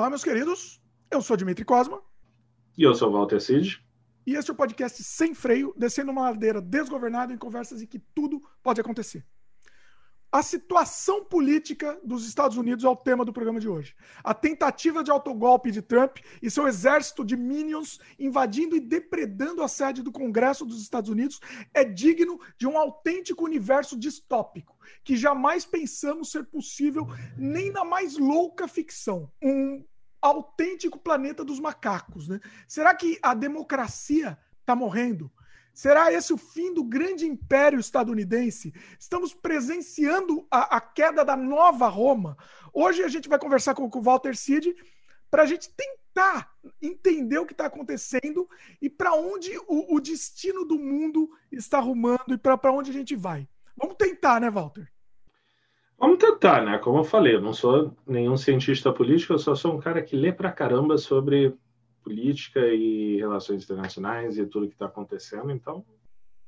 Olá, meus queridos. Eu sou Dimitri Cosma. E eu sou Walter Cid. E este é o podcast Sem Freio, descendo uma ladeira desgovernada em conversas em que tudo pode acontecer. A situação política dos Estados Unidos é o tema do programa de hoje. A tentativa de autogolpe de Trump e seu exército de minions invadindo e depredando a sede do Congresso dos Estados Unidos é digno de um autêntico universo distópico que jamais pensamos ser possível nem na mais louca ficção. Um autêntico planeta dos macacos. Né? Será que a democracia está morrendo? Será esse o fim do grande império estadunidense? Estamos presenciando a, a queda da nova Roma. Hoje a gente vai conversar com, com o Walter Cid para a gente tentar entender o que está acontecendo e para onde o, o, destino do mundo está arrumando e para onde a gente vai. Vamos tentar, né, Walter? Vamos tentar, né? Como eu falei, eu não sou nenhum cientista político, eu só sou um cara que lê pra caramba sobre política e relações internacionais e tudo que está acontecendo. Então,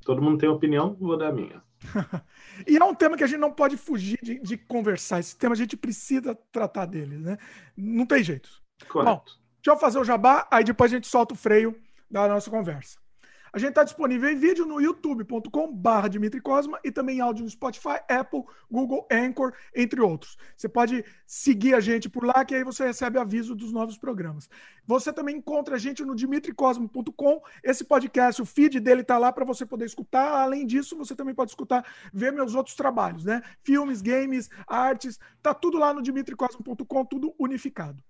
todo mundo tem opinião, vou dar a minha. e é um tema que a gente não pode fugir de, de, conversar. Esse tema a gente precisa tratar dele, né? Não tem jeito. Correto. Bom, deixa eu fazer o jabá, aí depois a gente solta o freio da nossa conversa. A gente está disponível em vídeo no youtube.com/barra Dimitri Cosma e também em áudio no Spotify, Apple, Google, Anchor, entre outros. Você pode seguir a gente por lá, que aí você recebe aviso dos novos programas. Você também encontra a gente no dimitricosmo.com. Esse podcast, o feed dele está lá para você poder escutar. Além disso, você também pode escutar, ver meus outros trabalhos, né? Filmes, games, artes, tá tudo lá no dimitricosmo.com, tudo unificado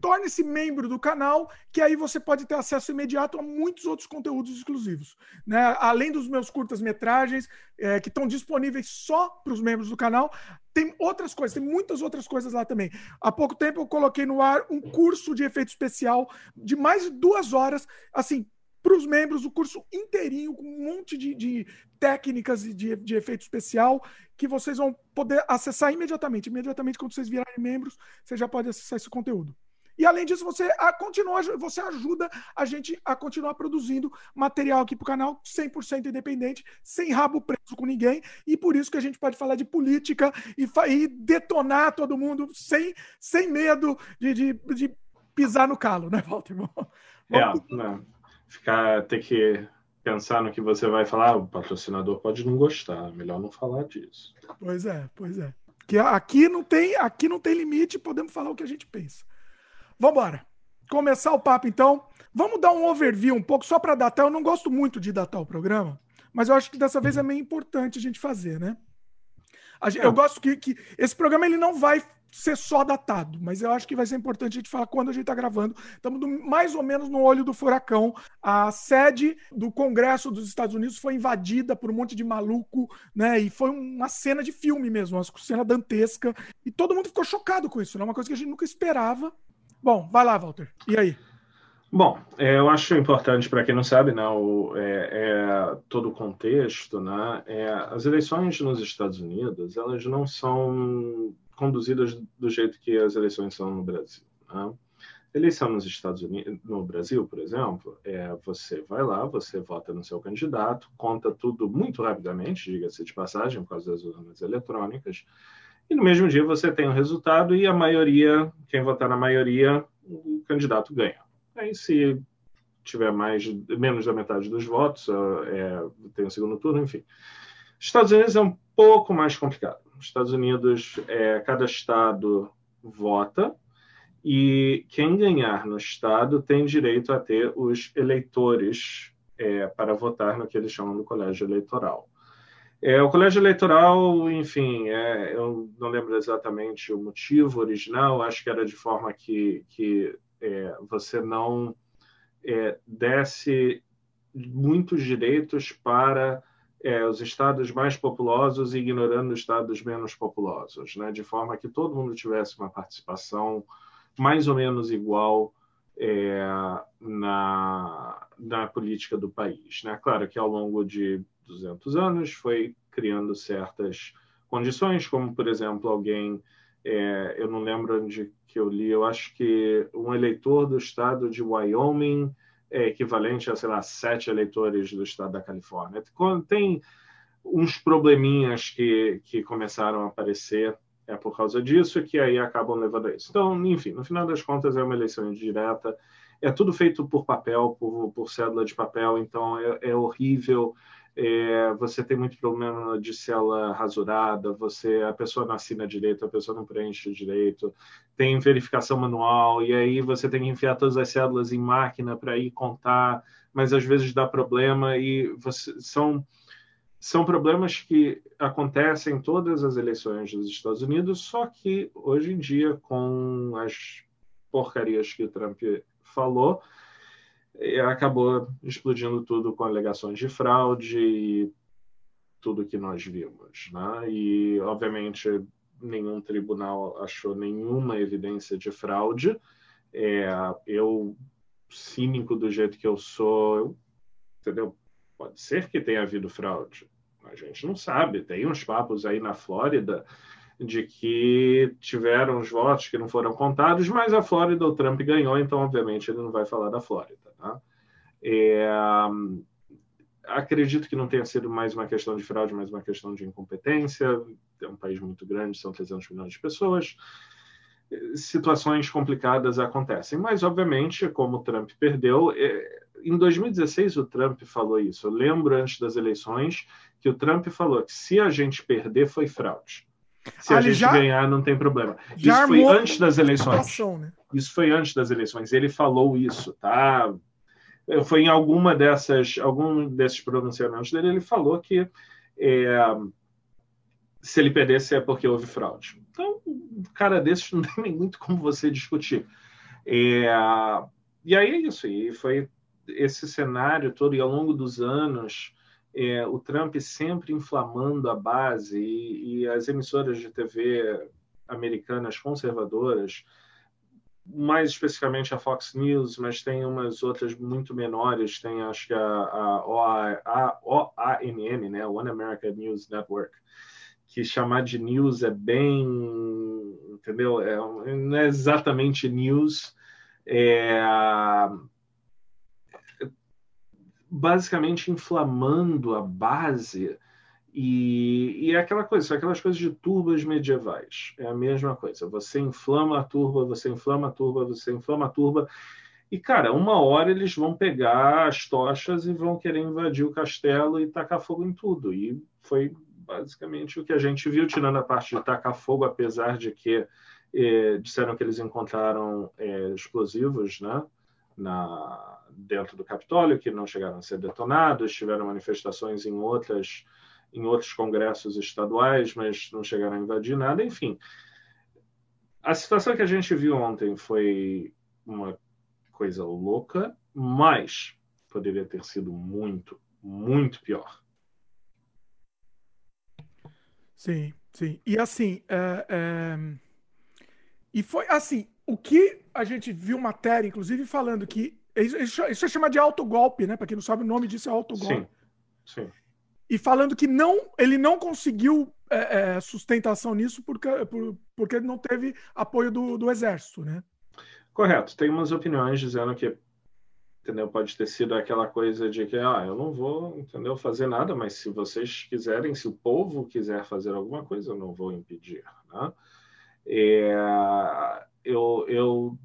torne-se membro do canal, que aí você pode ter acesso imediato a muitos outros conteúdos exclusivos. Né? Além dos meus curtas-metragens, é, que estão disponíveis só para os membros do canal, tem outras coisas, tem muitas outras coisas lá também. Há pouco tempo eu coloquei no ar um curso de efeito especial de mais de duas horas, assim, para os membros, o curso inteirinho, com um monte de, de técnicas de, de efeito especial que vocês vão poder acessar imediatamente. Imediatamente, quando vocês virarem membros, você já pode acessar esse conteúdo. E além disso, você a, continua, você ajuda a gente a continuar produzindo material aqui para o canal 100% independente, sem rabo preso com ninguém. E por isso que a gente pode falar de política e, e detonar todo mundo sem, sem medo de, de, de pisar no calo, né, Walter? É, não. Ficar, ter que pensar no que você vai falar, o patrocinador pode não gostar, melhor não falar disso. Pois é, pois é. Que aqui não tem, aqui não tem limite, podemos falar o que a gente pensa. Vamos embora. Começar o papo, então. Vamos dar um overview um pouco, só para datar. Eu não gosto muito de datar o programa, mas eu acho que dessa vez é meio importante a gente fazer, né? Eu gosto que, que esse programa ele não vai ser só datado, mas eu acho que vai ser importante a gente falar quando a gente está gravando. Estamos mais ou menos no olho do furacão. A sede do Congresso dos Estados Unidos foi invadida por um monte de maluco, né? E foi uma cena de filme mesmo, uma cena dantesca. E todo mundo ficou chocado com isso, né? Uma coisa que a gente nunca esperava. Bom, vai lá, Walter. E aí? Bom, é, eu acho importante para quem não sabe, né, o, é, é, todo o contexto, né, é, as eleições nos Estados Unidos elas não são conduzidas do jeito que as eleições são no Brasil. Né? Eleição nos Estados Unidos, no Brasil, por exemplo, é você vai lá, você vota no seu candidato, conta tudo muito rapidamente, diga-se de passagem, por causa das urnas eletrônicas. E no mesmo dia você tem o resultado e a maioria, quem votar na maioria, o candidato ganha. Aí se tiver mais menos da metade dos votos, é, tem o segundo turno, enfim. Estados Unidos é um pouco mais complicado. Estados Unidos, é, cada estado vota e quem ganhar no estado tem direito a ter os eleitores é, para votar no que eles chamam do colégio eleitoral. É, o colégio eleitoral, enfim, é, eu não lembro exatamente o motivo original, acho que era de forma que, que é, você não é, desse muitos direitos para é, os estados mais populosos ignorando os estados menos populosos, né? de forma que todo mundo tivesse uma participação mais ou menos igual é, na, na política do país. Né? Claro que ao longo de 200 anos, foi criando certas condições, como, por exemplo, alguém, é, eu não lembro onde que eu li, eu acho que um eleitor do estado de Wyoming é equivalente a, sei lá, sete eleitores do estado da Califórnia. Tem uns probleminhas que, que começaram a aparecer é por causa disso que aí acabam levando a isso. Então, enfim, no final das contas é uma eleição indireta, é tudo feito por papel, por, por cédula de papel, então é, é horrível. É, você tem muito problema de célula rasurada, você a pessoa não assina direito, a pessoa não preenche direito, tem verificação manual, e aí você tem que enfiar todas as cédulas em máquina para ir contar, mas às vezes dá problema e você, são são problemas que acontecem em todas as eleições dos Estados Unidos, só que hoje em dia, com as porcarias que o Trump falou, acabou explodindo tudo com alegações de fraude e tudo que nós vimos. Né? E, obviamente, nenhum tribunal achou nenhuma evidência de fraude. É, eu, cínico do jeito que eu sou, eu, entendeu? Pode ser que tenha havido fraude. A gente não sabe. Tem uns papos aí na Flórida de que tiveram os votos que não foram contados, mas a Flórida, o Trump ganhou, então, obviamente, ele não vai falar da Flórida. Tá? É, acredito que não tenha sido mais uma questão de fraude, mas uma questão de incompetência. É um país muito grande, são 300 milhões de pessoas. Situações complicadas acontecem, mas, obviamente, como o Trump perdeu, é, em 2016 o Trump falou isso. Eu lembro antes das eleições que o Trump falou que se a gente perder foi fraude. Se ah, a gente já, ganhar não tem problema. Isso foi antes das eleições. Né? Isso foi antes das eleições. Ele falou isso, tá? Foi em alguma dessas, algum desses pronunciamentos dele, ele falou que é, se ele perdesse é porque houve fraude. Então, um cara desses não tem nem muito como você discutir. É, e aí é isso. E foi esse cenário todo, e ao longo dos anos, é, o Trump sempre inflamando a base e, e, as emissoras de TV americanas conservadoras, mais especificamente a Fox News, mas tem umas outras muito menores, tem acho que a, a, a OANN, né, One America News Network, que chamar de news é bem, entendeu? É, não é exatamente news, é, basicamente inflamando a base e, e é aquela coisa, são aquelas coisas de turbas medievais. É a mesma coisa. Você inflama a turba, você inflama a turba, você inflama a turba. E, cara, uma hora eles vão pegar as tochas e vão querer invadir o castelo e tacar fogo em tudo. E foi basicamente o que a gente viu, tirando a parte de tacar fogo, apesar de que eh, disseram que eles encontraram eh, explosivos né, na, dentro do Capitólio, que não chegaram a ser detonados, tiveram manifestações em outras em outros congressos estaduais, mas não chegaram a invadir nada, enfim. A situação que a gente viu ontem foi uma coisa louca, mas poderia ter sido muito, muito pior. Sim, sim. E assim, é, é... e foi assim, o que a gente viu matéria, inclusive falando que isso, isso é chamado de autogolpe, né? Para quem não sabe, o nome disso é autogolpe. Sim, sim. E falando que não, ele não conseguiu é, é, sustentação nisso porque, por, porque não teve apoio do, do exército, né? Correto. Tem umas opiniões dizendo que entendeu? Pode ter sido aquela coisa de que, ah, eu não vou, entendeu, fazer nada, mas se vocês quiserem, se o povo quiser fazer alguma coisa, eu não vou impedir, né? É, eu, eu,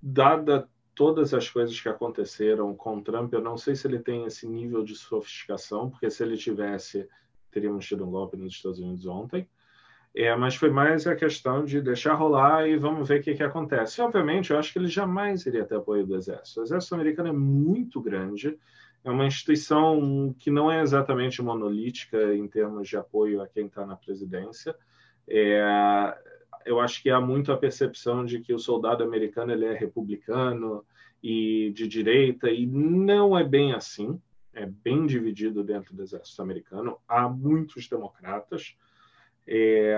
dada todas as coisas que aconteceram com Trump, eu não sei se ele tem esse nível de sofisticação, porque se ele tivesse, teríamos tido um golpe nos Estados Unidos ontem. É, mas foi mais a questão de deixar rolar e vamos ver o que, que acontece. E, obviamente, eu acho que ele jamais iria ter apoio do Exército. O Exército americano é muito grande, é uma instituição que não é exatamente monolítica em termos de apoio a quem está na presidência. É, eu acho que há muito a percepção de que o soldado americano ele é republicano e de direita, e não é bem assim. É bem dividido dentro do exército americano. Há muitos democratas. É,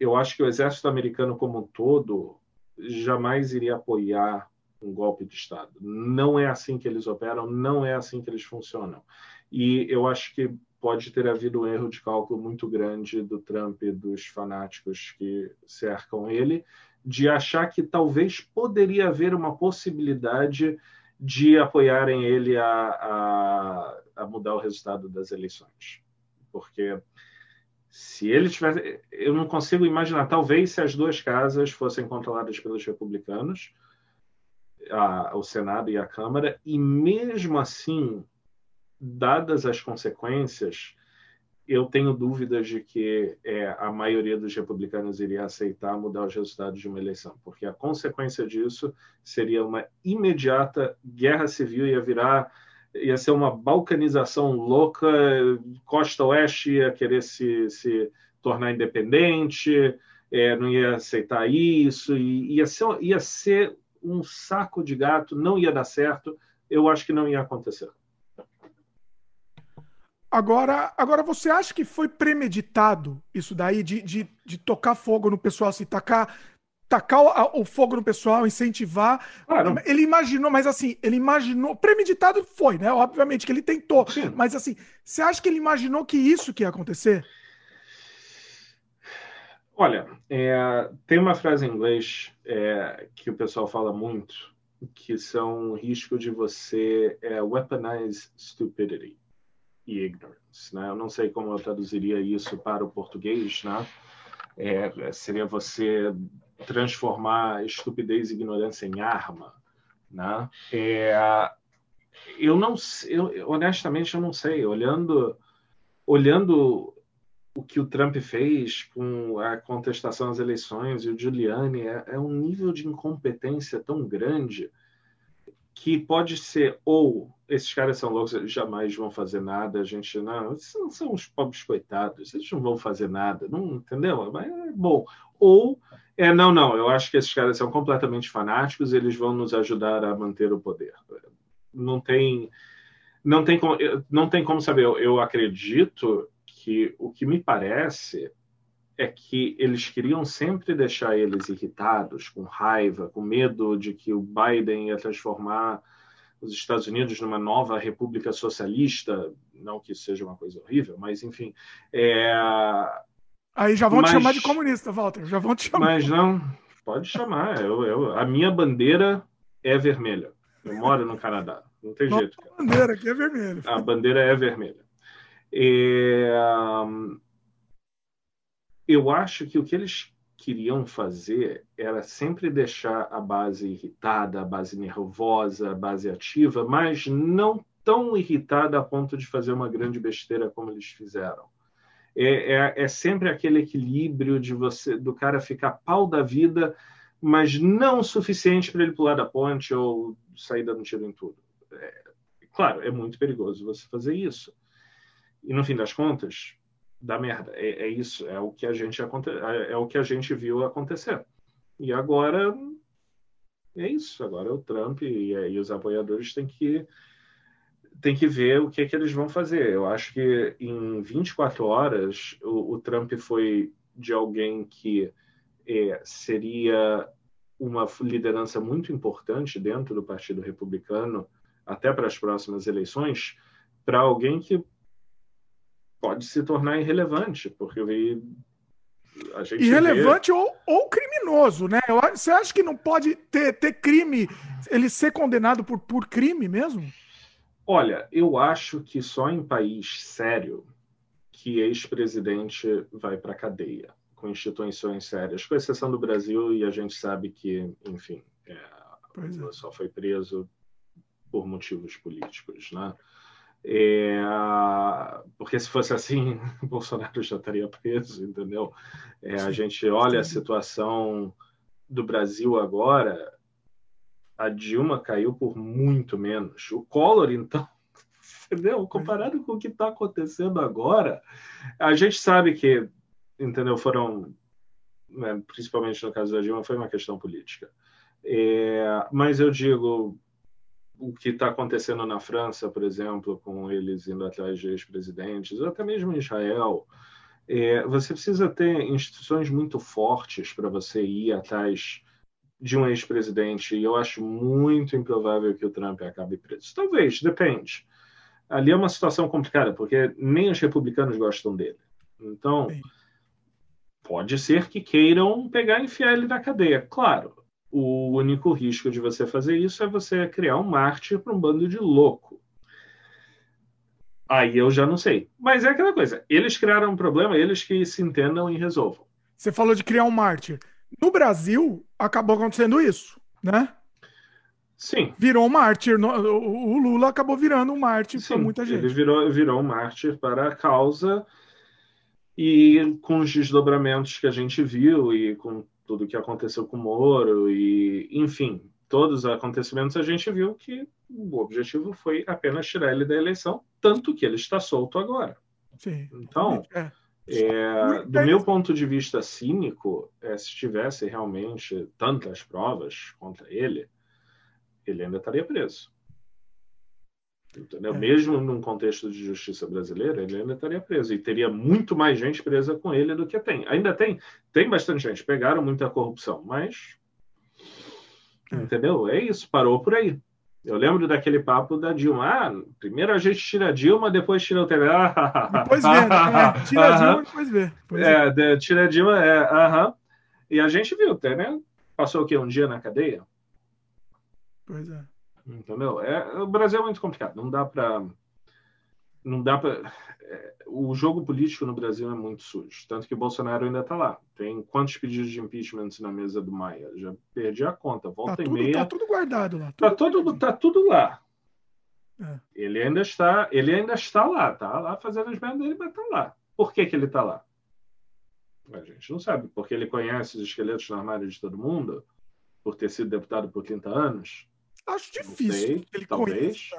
eu acho que o exército americano como um todo jamais iria apoiar um golpe de Estado. Não é assim que eles operam, não é assim que eles funcionam. E eu acho que pode ter havido um erro de cálculo muito grande do Trump e dos fanáticos que cercam ele, de achar que talvez poderia haver uma possibilidade de apoiarem ele a, a, a mudar o resultado das eleições. Porque Se ele tivesse. Eu não consigo imaginar, talvez se as duas casas fossem controladas pelos republicanos, a, o Senado e a Câmara, e mesmo assim, dadas as consequências, eu tenho dúvidas de que é, a maioria dos republicanos iria aceitar mudar os resultados de uma eleição, porque a consequência disso seria uma imediata guerra civil, ia virar, ia ser uma balcanização louca, costa oeste ia querer se, se tornar independente, é, não ia aceitar isso, ia ser, ia ser um saco de gato, não ia dar certo, eu acho que não ia acontecer. Agora, agora, você acha que foi premeditado isso daí, de, de, de tocar fogo no pessoal, assim, tacar, tacar o, o fogo no pessoal, incentivar? ele imaginou, mas assim, ele imaginou. Premeditado foi, né? Obviamente que ele tentou. Sim. Mas assim, você acha que ele imaginou que isso que ia acontecer? Olha, é, tem uma frase em inglês é, que o pessoal fala muito, que são o risco de você é, weaponize stupidity e ignorance. Né? Eu não sei como eu traduziria isso para o português, né? É, seria você transformar estupidez e ignorância em arma, né? É, eu não, eu, honestamente, eu não sei. Olhando, olhando o que o Trump fez com a contestação às eleições e o Giuliani é, é um nível de incompetência tão grande que pode ser ou esses caras são loucos, eles jamais vão fazer nada, a gente não, esses não são os pobres coitados, eles não vão fazer nada, não entendeu? Mas é bom. Ou é não, não, eu acho que esses caras são completamente fanáticos, eles vão nos ajudar a manter o poder. Não tem não tem como, não tem como saber. Eu, eu acredito que o que me parece é que eles queriam sempre deixar eles irritados, com raiva, com medo de que o Biden ia transformar os Estados Unidos numa nova república socialista, não que isso seja uma coisa horrível, mas enfim. É... Aí já vão mas... te chamar de comunista, Walter, já vão te chamar. Mas não, pode chamar. Eu, eu, a minha bandeira é vermelha. Eu moro no Canadá, não tem Nossa, jeito. A bandeira aqui é vermelha. A bandeira é vermelha. É eu acho que o que eles queriam fazer era sempre deixar a base irritada, a base nervosa, a base ativa, mas não tão irritada a ponto de fazer uma grande besteira como eles fizeram. É, é, é sempre aquele equilíbrio de você, do cara ficar pau da vida, mas não o suficiente para ele pular da ponte ou sair dando tiro em tudo. É, claro, é muito perigoso você fazer isso. E no fim das contas, da merda. É, é, isso, é o que a gente é, é o que a gente viu acontecer. E agora é isso. Agora o Trump e, e os apoiadores têm que tem que ver o que, é que eles vão fazer. Eu acho que em 24 horas o, o Trump foi de alguém que é, seria uma liderança muito importante dentro do Partido Republicano até para as próximas eleições, para alguém que pode se tornar irrelevante, porque a gente irrelevante vê... ou, ou criminoso, né? Você acha que não pode ter, ter crime, ele ser condenado por, por crime mesmo? Olha, eu acho que só em país sério que ex-presidente vai para cadeia, com instituições sérias, com exceção do Brasil, e a gente sabe que, enfim, é, é. só foi preso por motivos políticos, né? É, porque se fosse assim, Bolsonaro já estaria preso, entendeu? É, a gente olha a situação do Brasil agora, a Dilma caiu por muito menos. O Collor, então, entendeu? Comparado com o que está acontecendo agora, a gente sabe que, entendeu? Foram, né, principalmente no caso da Dilma, foi uma questão política. É, mas eu digo, o que está acontecendo na França, por exemplo, com eles indo atrás de ex-presidentes, ou até mesmo em Israel, é, você precisa ter instituições muito fortes para você ir atrás de um ex-presidente, e eu acho muito improvável que o Trump acabe preso. Talvez, depende. Ali é uma situação complicada, porque nem os republicanos gostam dele. Então, pode ser que queiram pegar e enfiar ele na cadeia. Claro, o único risco de você fazer isso é você criar um mártir para um bando de louco. Aí eu já não sei. Mas é aquela coisa. Eles criaram um problema, eles que se entendam e resolvam. Você falou de criar um mártir. No Brasil, acabou acontecendo isso, né? Sim. Virou um mártir. O Lula acabou virando um mártir para muita gente. Ele virou, virou um mártir para a causa e com os desdobramentos que a gente viu e com tudo que aconteceu com o Moro e, enfim, todos os acontecimentos a gente viu que o objetivo foi apenas tirar ele da eleição, tanto que ele está solto agora. Sim. Então, é. É, do meu ponto de vista cínico, é, se tivesse realmente tantas provas contra ele, ele ainda estaria preso. Entendeu? É. Mesmo num contexto de justiça brasileira, ele ainda estaria preso. E teria muito mais gente presa com ele do que tem. Ainda tem. Tem bastante gente. Pegaram muita corrupção, mas. É. Entendeu? É isso. Parou por aí. Eu lembro daquele papo da Dilma. Ah, primeiro a gente tira a Dilma, depois tira o TV. depois vê, né? Tira a Dilma, depois vê. Depois é, de, tira a Dilma, é. Aham. E a gente viu, né? Passou o quê? Um dia na cadeia? Pois é. Entendeu? É, o Brasil é muito complicado. Não dá para. Não dá para. É, o jogo político no Brasil é muito sujo. Tanto que o Bolsonaro ainda está lá. Tem quantos pedidos de impeachment na mesa do Maia? Já perdi a conta. Volta tá e tudo, meia. Tá tudo guardado lá. Tudo tá, tudo, tá tudo lá. É. Ele ainda está, ele ainda está lá, tá lá fazendo as merdas dele, mas tá lá. Por que, que ele está lá? A gente não sabe, porque ele conhece os esqueletos no armário de todo mundo, por ter sido deputado por 30 anos. Acho difícil. Sei, ele talvez.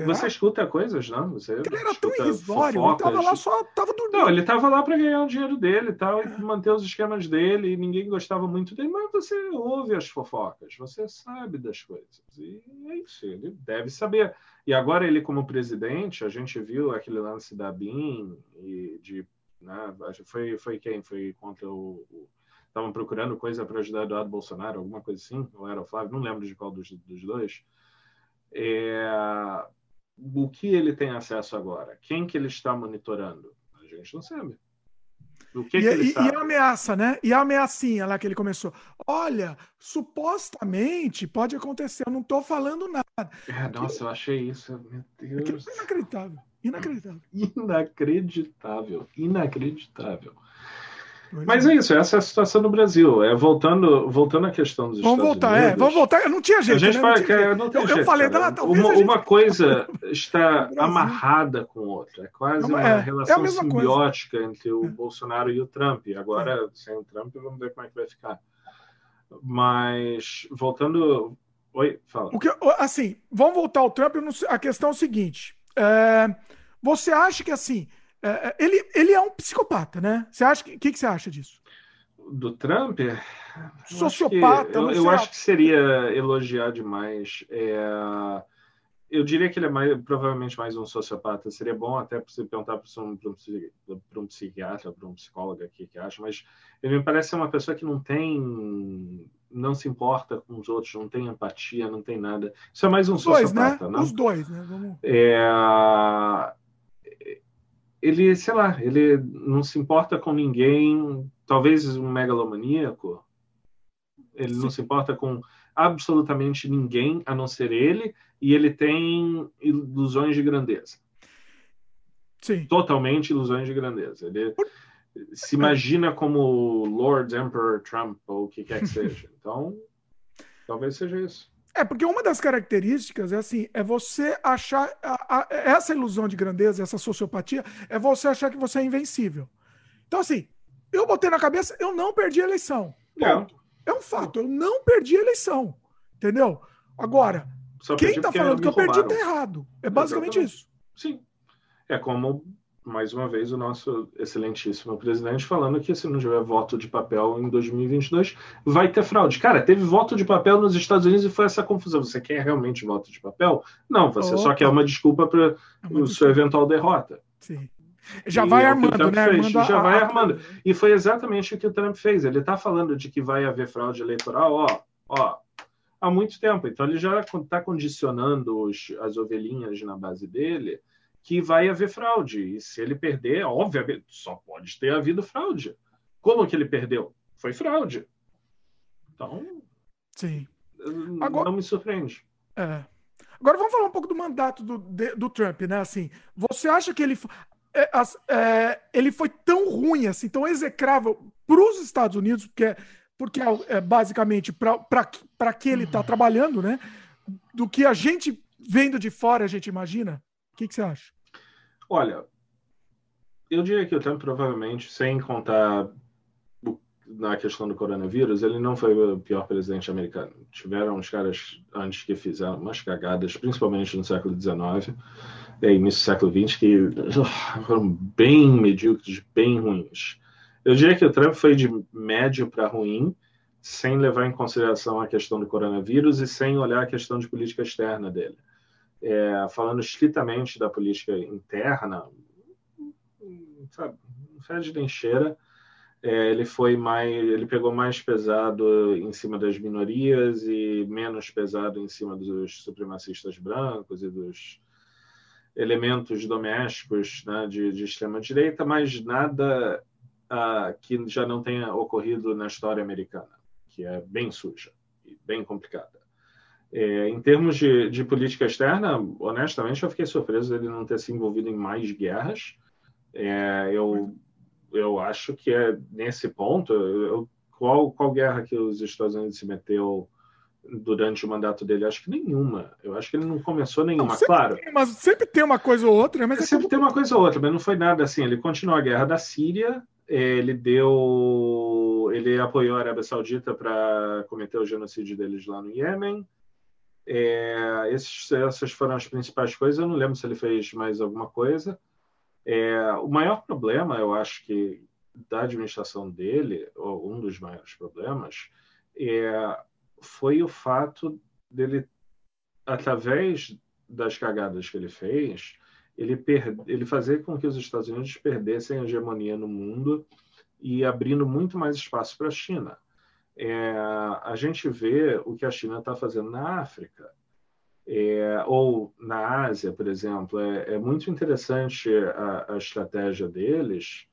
Você escuta coisas, não? Você ele era tão irrisório, ele tava lá só, tava dormindo. Não, ele tava lá para ganhar o dinheiro dele e tal, e manter os esquemas dele, e ninguém gostava muito dele, mas você ouve as fofocas, você sabe das coisas. E é isso, ele deve saber. E agora ele, como presidente, a gente viu aquele lance da BIM e de. Né, foi, foi quem? Foi contra o, o estavam procurando coisa para ajudar Eduardo Bolsonaro, alguma coisa assim, ou era o Flávio, não lembro de qual dos, dos dois. É, o que ele tem acesso agora? Quem que ele está monitorando? A gente não sabe. O que e, que ele e, sabe? e a ameaça, né? E a ameaçinha lá que ele começou. Olha, supostamente pode acontecer, eu não estou falando nada. É, nossa, eu achei isso, meu Deus. Inacreditável. Inacreditável. Inacreditável. Inacreditável. Mas é isso, essa é a situação no Brasil. É, voltando, voltando à questão dos vamos Estados voltar, é, Unidos. É, vamos voltar. Não tinha jeito. A gente né? não, tinha não tem eu, jeito, eu falei, ah, talvez uma, gente... uma coisa está amarrada com outra. É quase uma é, relação é simbiótica coisa. entre o é. Bolsonaro e o Trump. Agora, é. sem o Trump, vamos ver como é que vai ficar. Mas, voltando. Oi, fala. O que, assim, vamos voltar ao Trump. A questão é o seguinte: é, você acha que assim é, é, ele, ele é um psicopata, né? Você acha que, que, que você acha disso? Do Trump? Sociopata. Eu, acho que, eu, eu acho que seria elogiar demais. É, eu diria que ele é mais, provavelmente mais um sociopata. Seria bom até você perguntar para um, um, um psiquiatra, para um psicólogo aqui que acha, mas ele me parece ser uma pessoa que não tem não se importa com os outros, não tem empatia, não tem nada. Isso é mais um os sociopata, dois, né? Não? Os dois, né? Vamos... É, ele, sei lá, ele não se importa com ninguém, talvez um megalomaníaco, ele Sim. não se importa com absolutamente ninguém a não ser ele, e ele tem ilusões de grandeza. Sim. Totalmente ilusões de grandeza. Ele se imagina como Lord Emperor Trump ou o que quer que seja. Então, talvez seja isso. É, porque uma das características é assim, é você achar a, a, essa ilusão de grandeza, essa sociopatia, é você achar que você é invencível. Então, assim, eu botei na cabeça, eu não perdi a eleição. É, é um fato, eu não perdi a eleição. Entendeu? Agora, quem tá falando que eu perdi tá errado. É basicamente Exatamente. isso. Sim. É como mais uma vez o nosso excelentíssimo presidente falando que se não tiver voto de papel em 2022 vai ter fraude. Cara, teve voto de papel nos Estados Unidos e foi essa confusão. Você quer realmente voto de papel? Não, você Opa. só quer uma desculpa para é sua eventual derrota. Sim. Já e vai é armando, né? Armando já a... vai armando. E foi exatamente o que o Trump fez. Ele está falando de que vai haver fraude eleitoral, ó, ó, há muito tempo. Então ele já está condicionando os, as ovelhinhas na base dele que vai haver fraude. E se ele perder, obviamente, só pode ter havido fraude. Como que ele perdeu? Foi fraude. Então. Sim. Agora, não me surpreende. É. Agora vamos falar um pouco do mandato do, do Trump, né? Assim, você acha que ele, é, é, ele foi tão ruim, assim, tão execrável para os Estados Unidos, porque, porque é, é basicamente para que ele está trabalhando, né? Do que a gente vendo de fora a gente imagina? Que, que você acha? Olha, eu diria que o Trump provavelmente, sem contar na questão do coronavírus, ele não foi o pior presidente americano. Tiveram os caras antes que fizeram umas cagadas, principalmente no século XIX e início do século XX, que uh, foram bem medíocres, bem ruins. Eu diria que o Trump foi de médio para ruim, sem levar em consideração a questão do coronavírus e sem olhar a questão de política externa dele. É, falando estritamente da política interna, sabe, não fede nem cheira é, ele foi mais, ele pegou mais pesado em cima das minorias e menos pesado em cima dos supremacistas brancos e dos elementos domésticos né, de, de extrema direita, mas nada ah, que já não tenha ocorrido na história americana, que é bem suja e bem complicada. É, em termos de, de, política externa, honestamente, eu fiquei surpreso ele não ter se envolvido em mais guerras. É, eu eu acho que é nesse ponto, eu, qual, qual guerra que os Estados Unidos se meteu durante o mandato dele? Acho que nenhuma. Eu acho que ele não começou nenhuma, não, claro. Tem, mas sempre tem uma coisa ou outra, mas é sempre tem uma coisa ou outra, mas não foi nada assim. Ele continuou a guerra da Síria, ele deu, ele apoiou a Arábia Saudita para cometer o genocídio deles lá no Iêmen. É, esses, essas foram as principais coisas. Eu não lembro se ele fez mais alguma coisa. É, o maior problema, eu acho que da administração dele, ou um dos maiores problemas, é, foi o fato dele, através das cagadas que ele fez, ele, per, ele fazer com que os Estados Unidos perdessem a hegemonia no mundo e abrindo muito mais espaço para a China. É, a gente vê o que a China está fazendo na África é, ou na Ásia, por exemplo, é, é muito interessante a, a estratégia deles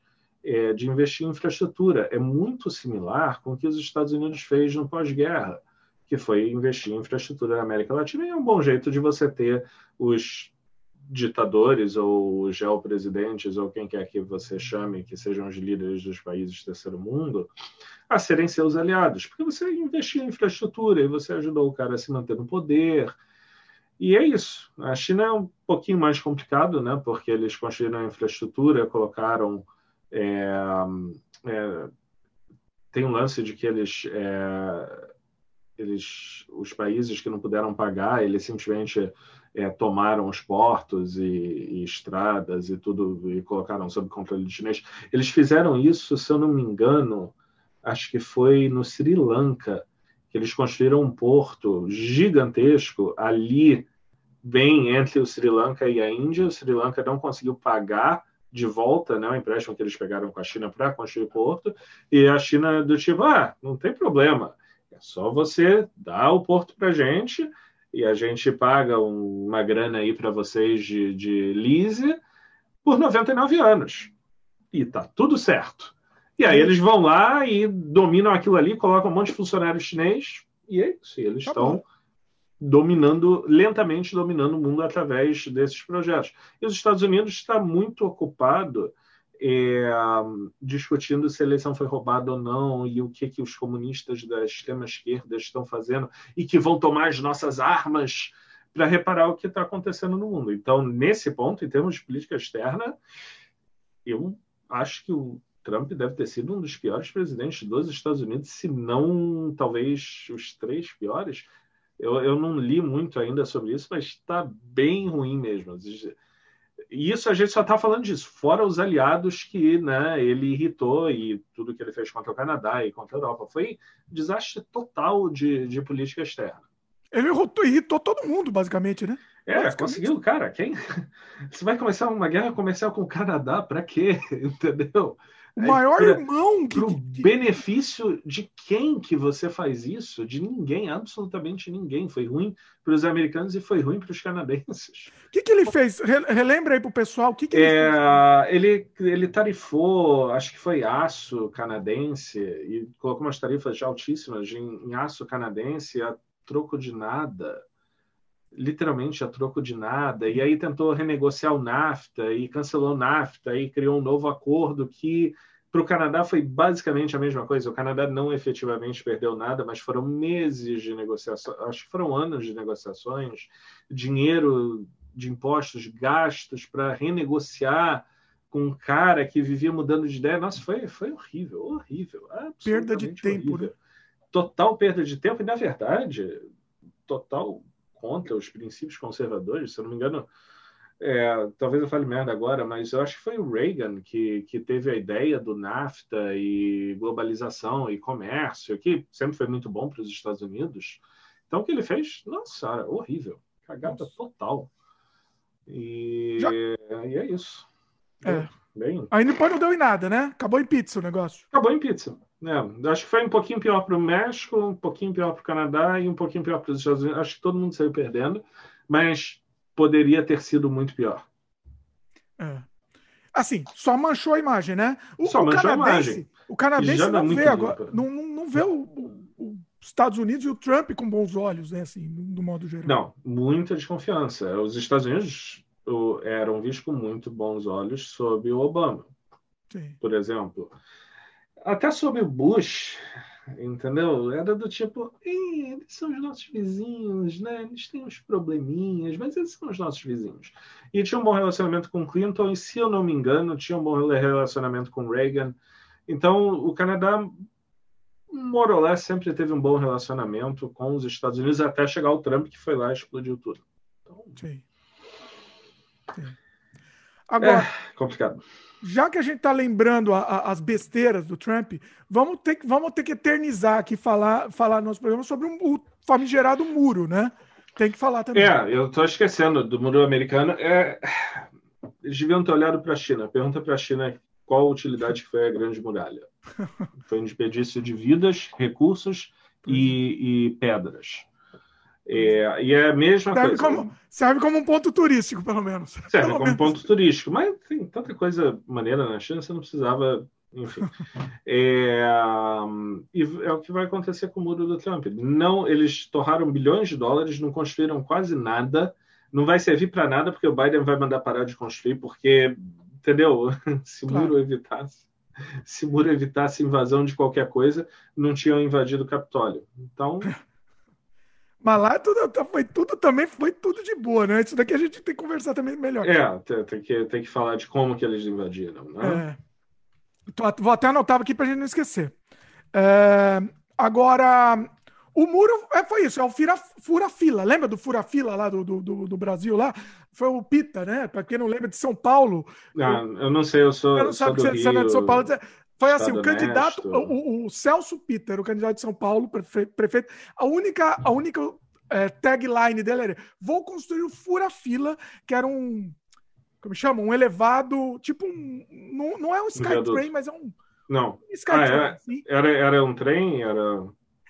é, de investir em infraestrutura. É muito similar com o que os Estados Unidos fez no pós-guerra, que foi investir em infraestrutura na América Latina. E é um bom jeito de você ter os ditadores ou geopresidentes ou quem quer que você chame, que sejam os líderes dos países do terceiro mundo, a serem seus aliados. Porque você investiu em infraestrutura e você ajudou o cara a se manter no poder, e é isso. A China é um pouquinho mais complicado, né? Porque eles construíram a infraestrutura, colocaram. É, é, tem um lance de que eles, é, eles, os países que não puderam pagar, eles simplesmente é, tomaram os portos e, e, estradas e tudo e colocaram sob controle chinês. Eles fizeram isso, se eu não me engano, acho que foi no Sri Lanka que eles construíram um porto gigantesco ali, bem entre o Sri Lanka e a Índia. O Sri Lanka não conseguiu pagar de volta né, o empréstimo que eles pegaram com a China para construir o porto, e a China do tipo, ah, não tem problema, é só você dar o porto para gente e a gente paga uma grana aí para vocês de, de lease por 99 anos. E tá tudo certo. E aí eles vão lá e dominam aquilo ali, colocam um monte de funcionários chinês e é isso. E eles tá estão dominando, lentamente dominando o mundo através desses projetos. E os Estados Unidos está muito ocupado é, discutindo se a eleição foi roubada ou não e o que, que os comunistas da extrema esquerda estão fazendo e que vão tomar as nossas armas para reparar o que está acontecendo no mundo. Então, nesse ponto, em termos de política externa, eu acho que o Trump deve ter sido um dos piores presidentes dos Estados Unidos, se não talvez os três piores. Eu, eu não li muito ainda sobre isso, mas está bem ruim mesmo. E isso a gente só está falando disso, fora os aliados que né, ele irritou e tudo que ele fez contra o Canadá e contra a Europa. Foi um desastre total de, de política externa. Ele irritou, irritou todo mundo, basicamente, né? É, conseguiu, cara. Quem? Você vai começar uma guerra comercial com o Canadá? Para quê? Entendeu? O maior pra, irmão que. Pro benefício de quem que você faz isso? De ninguém, absolutamente ninguém. Foi ruim para os americanos e foi ruim para os canadenses. O que, que ele fez? Relembra aí para o pessoal. O que, que ele é, fez? Ele, ele tarifou, acho que foi aço canadense, e colocou umas tarifas altíssimas em, em aço canadense a troco de nada. Literalmente a troco de nada, e aí tentou renegociar o NAFTA e cancelou o NAFTA e criou um novo acordo que para o Canadá foi basicamente a mesma coisa. O Canadá não efetivamente perdeu nada, mas foram meses de negociações, acho que foram anos de negociações, dinheiro de impostos gastos para renegociar com um cara que vivia mudando de ideia. Nossa, foi, foi horrível, horrível. Perda de tempo. Né? Total perda de tempo, e na verdade, total contra os princípios conservadores. Se eu não me engano, é, talvez eu fale merda agora, mas eu acho que foi o Reagan que, que teve a ideia do NAFTA e globalização e comércio, que sempre foi muito bom para os Estados Unidos. Então, o que ele fez? Nossa, horrível. Cagada total. E, Já... e é isso. É. Bem... Depois não deu em nada, né? Acabou em pizza o negócio. Acabou em pizza. É, acho que foi um pouquinho pior para o México, um pouquinho pior para o Canadá e um pouquinho pior para os Estados Unidos. Acho que todo mundo saiu perdendo, mas poderia ter sido muito pior. É. Assim, só manchou a imagem, né? O, só manchou a imagem. O canadense não vê agora, não, não, não vê o, o, os Estados Unidos e o Trump com bons olhos, né? Assim, do modo geral. Não, muita desconfiança. Os Estados Unidos eram vistos com muito bons olhos sob o Obama, Sim. por exemplo. Até sobre o Bush, entendeu? Era do tipo, eles são os nossos vizinhos, né? Eles têm uns probleminhas, mas eles são os nossos vizinhos. E tinha um bom relacionamento com Clinton, e se eu não me engano, tinha um bom relacionamento com Reagan. Então, o Canadá, more or less, sempre teve um bom relacionamento com os Estados Unidos, até chegar o Trump, que foi lá e explodiu tudo. Então, Sim. Sim. Agora, é complicado já que a gente está lembrando a, a, as besteiras do Trump, vamos ter, vamos ter que eternizar aqui, falar, falar no nosso programa sobre um, o famigerado muro, né? Tem que falar também. É, eu estou esquecendo do muro americano. É... Eles deviam ter olhado para a China. Pergunta para a China qual a utilidade que foi a Grande Muralha. Foi um desperdício de vidas, recursos e, e pedras. É, e é a mesma serve coisa. Como, serve como um ponto turístico, pelo menos. Serve pelo como menos. ponto turístico, mas tem tanta coisa maneira na China, você não precisava. Enfim. é, e é o que vai acontecer com o muro do Trump. Não, eles torraram bilhões de dólares, não construíram quase nada, não vai servir para nada, porque o Biden vai mandar parar de construir, porque, entendeu? Se o claro. muro evitasse se o muro evitasse invasão de qualquer coisa, não tinham invadido o Capitólio. Então, Mas lá tudo, foi tudo também foi tudo de boa, né? Isso daqui a gente tem que conversar também melhor. É, tem, que, tem que falar de como que eles invadiram, né? É. Vou até anotar aqui para a gente não esquecer. É, agora, o muro é, foi isso, é o fura-fila. Lembra do fura-fila lá do, do, do, Brasil lá? Foi o Pita, né? Para quem não lembra de São Paulo. Ah, eu, eu não sei, eu sou. Eu não sabe que você é de São Paulo. Foi assim, o candidato, o, o, Celso Peter, o candidato de São Paulo, prefeito, a única, a única é, tagline dele era: vou construir o fura-fila, que era um, como chama? Um elevado, tipo um, não, não é um Skytrain, mas é um não. Um Skytrain, ah, era, assim. era, era um trem, era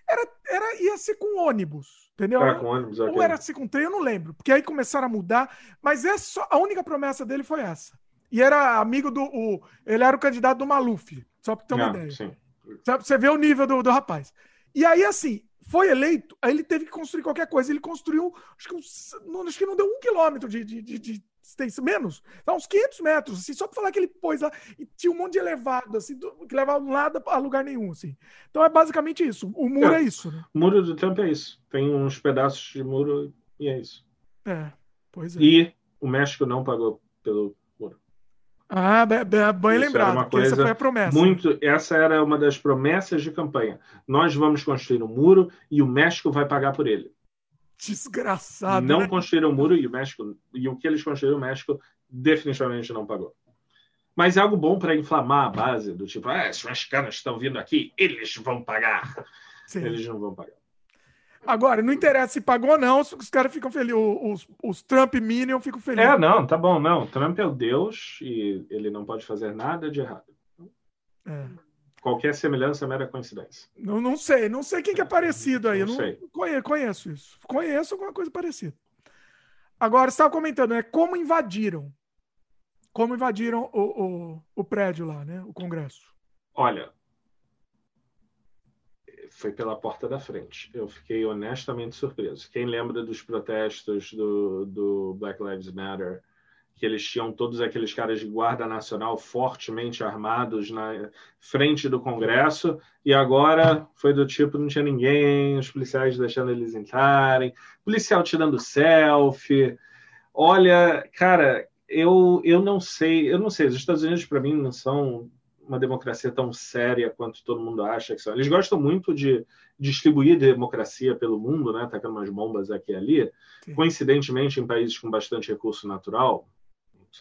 era, era ia ser com ônibus, entendeu? Era com ônibus, Ou era ser com trem, eu não lembro, porque aí começaram a mudar, mas essa, a única promessa dele foi essa. E era amigo do. O, ele era o candidato do Maluf. Só para ter uma ah, ideia. Sim. Você vê o nível do, do rapaz. E aí, assim, foi eleito, aí ele teve que construir qualquer coisa. Ele construiu, acho que, não, acho que não deu um quilômetro de, de, de, de extensão, menos, tá, uns 500 metros, assim, só para falar que ele pôs lá, e tinha um monte de elevado, assim, do, que levava um lado a lugar nenhum, assim. Então é basicamente isso. O muro é, é isso, né? O muro do Trump é isso. Tem uns pedaços de muro e é isso. É, pois é. E o México não pagou pelo ah, bem, bem lembrado, essa foi a promessa. Muito, essa era uma das promessas de campanha. Nós vamos construir um muro e o México vai pagar por ele. Desgraçado. Não né? construíram o muro e o México e o que eles construíram o México definitivamente não pagou. Mas é algo bom para inflamar a base do tipo, ah, os mexicanos estão vindo aqui, eles vão pagar. Sim. Eles não vão pagar. Agora, não interessa se pagou ou não, os caras ficam felizes. Os, os Trump Minion ficam felizes. É, não, tá bom, não. Trump é o Deus e ele não pode fazer nada de errado. É. Qualquer semelhança é mera coincidência. Não, não sei, não sei quem que é parecido aí. Não, não sei. Conheço, conheço isso. Conheço alguma coisa parecida. Agora, você estava comentando, né? Como invadiram. Como invadiram o, o, o prédio lá, né? O Congresso. Olha, foi pela porta da frente. Eu fiquei honestamente surpreso. Quem lembra dos protestos do, do Black Lives Matter, que eles tinham todos aqueles caras de guarda nacional fortemente armados na frente do Congresso, e agora foi do tipo, não tinha ninguém, os policiais deixando eles entrarem, policial tirando selfie. Olha, cara, eu, eu não sei, eu não sei, os Estados Unidos para mim não são uma democracia tão séria quanto todo mundo acha que são. Eles gostam muito de distribuir democracia pelo mundo, né? Tacando umas bombas aqui e ali. Sim. Coincidentemente, em países com bastante recurso natural.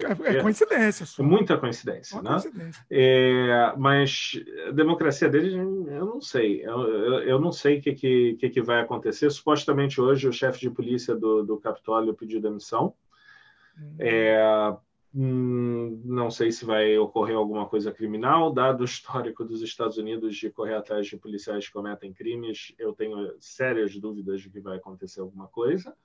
É, é, coincidência. Só. É muita coincidência, né? Coincidência. É, mas a democracia deles, eu não sei. Eu, eu, eu não sei o que, que, que, vai acontecer. Supostamente hoje o chefe de polícia do, do Capitólio pediu demissão. Hum. É, Hum, não sei se vai ocorrer alguma coisa criminal, dado o histórico dos Estados Unidos de correr atrás de policiais que cometem crimes, eu tenho sérias dúvidas de que vai acontecer alguma coisa.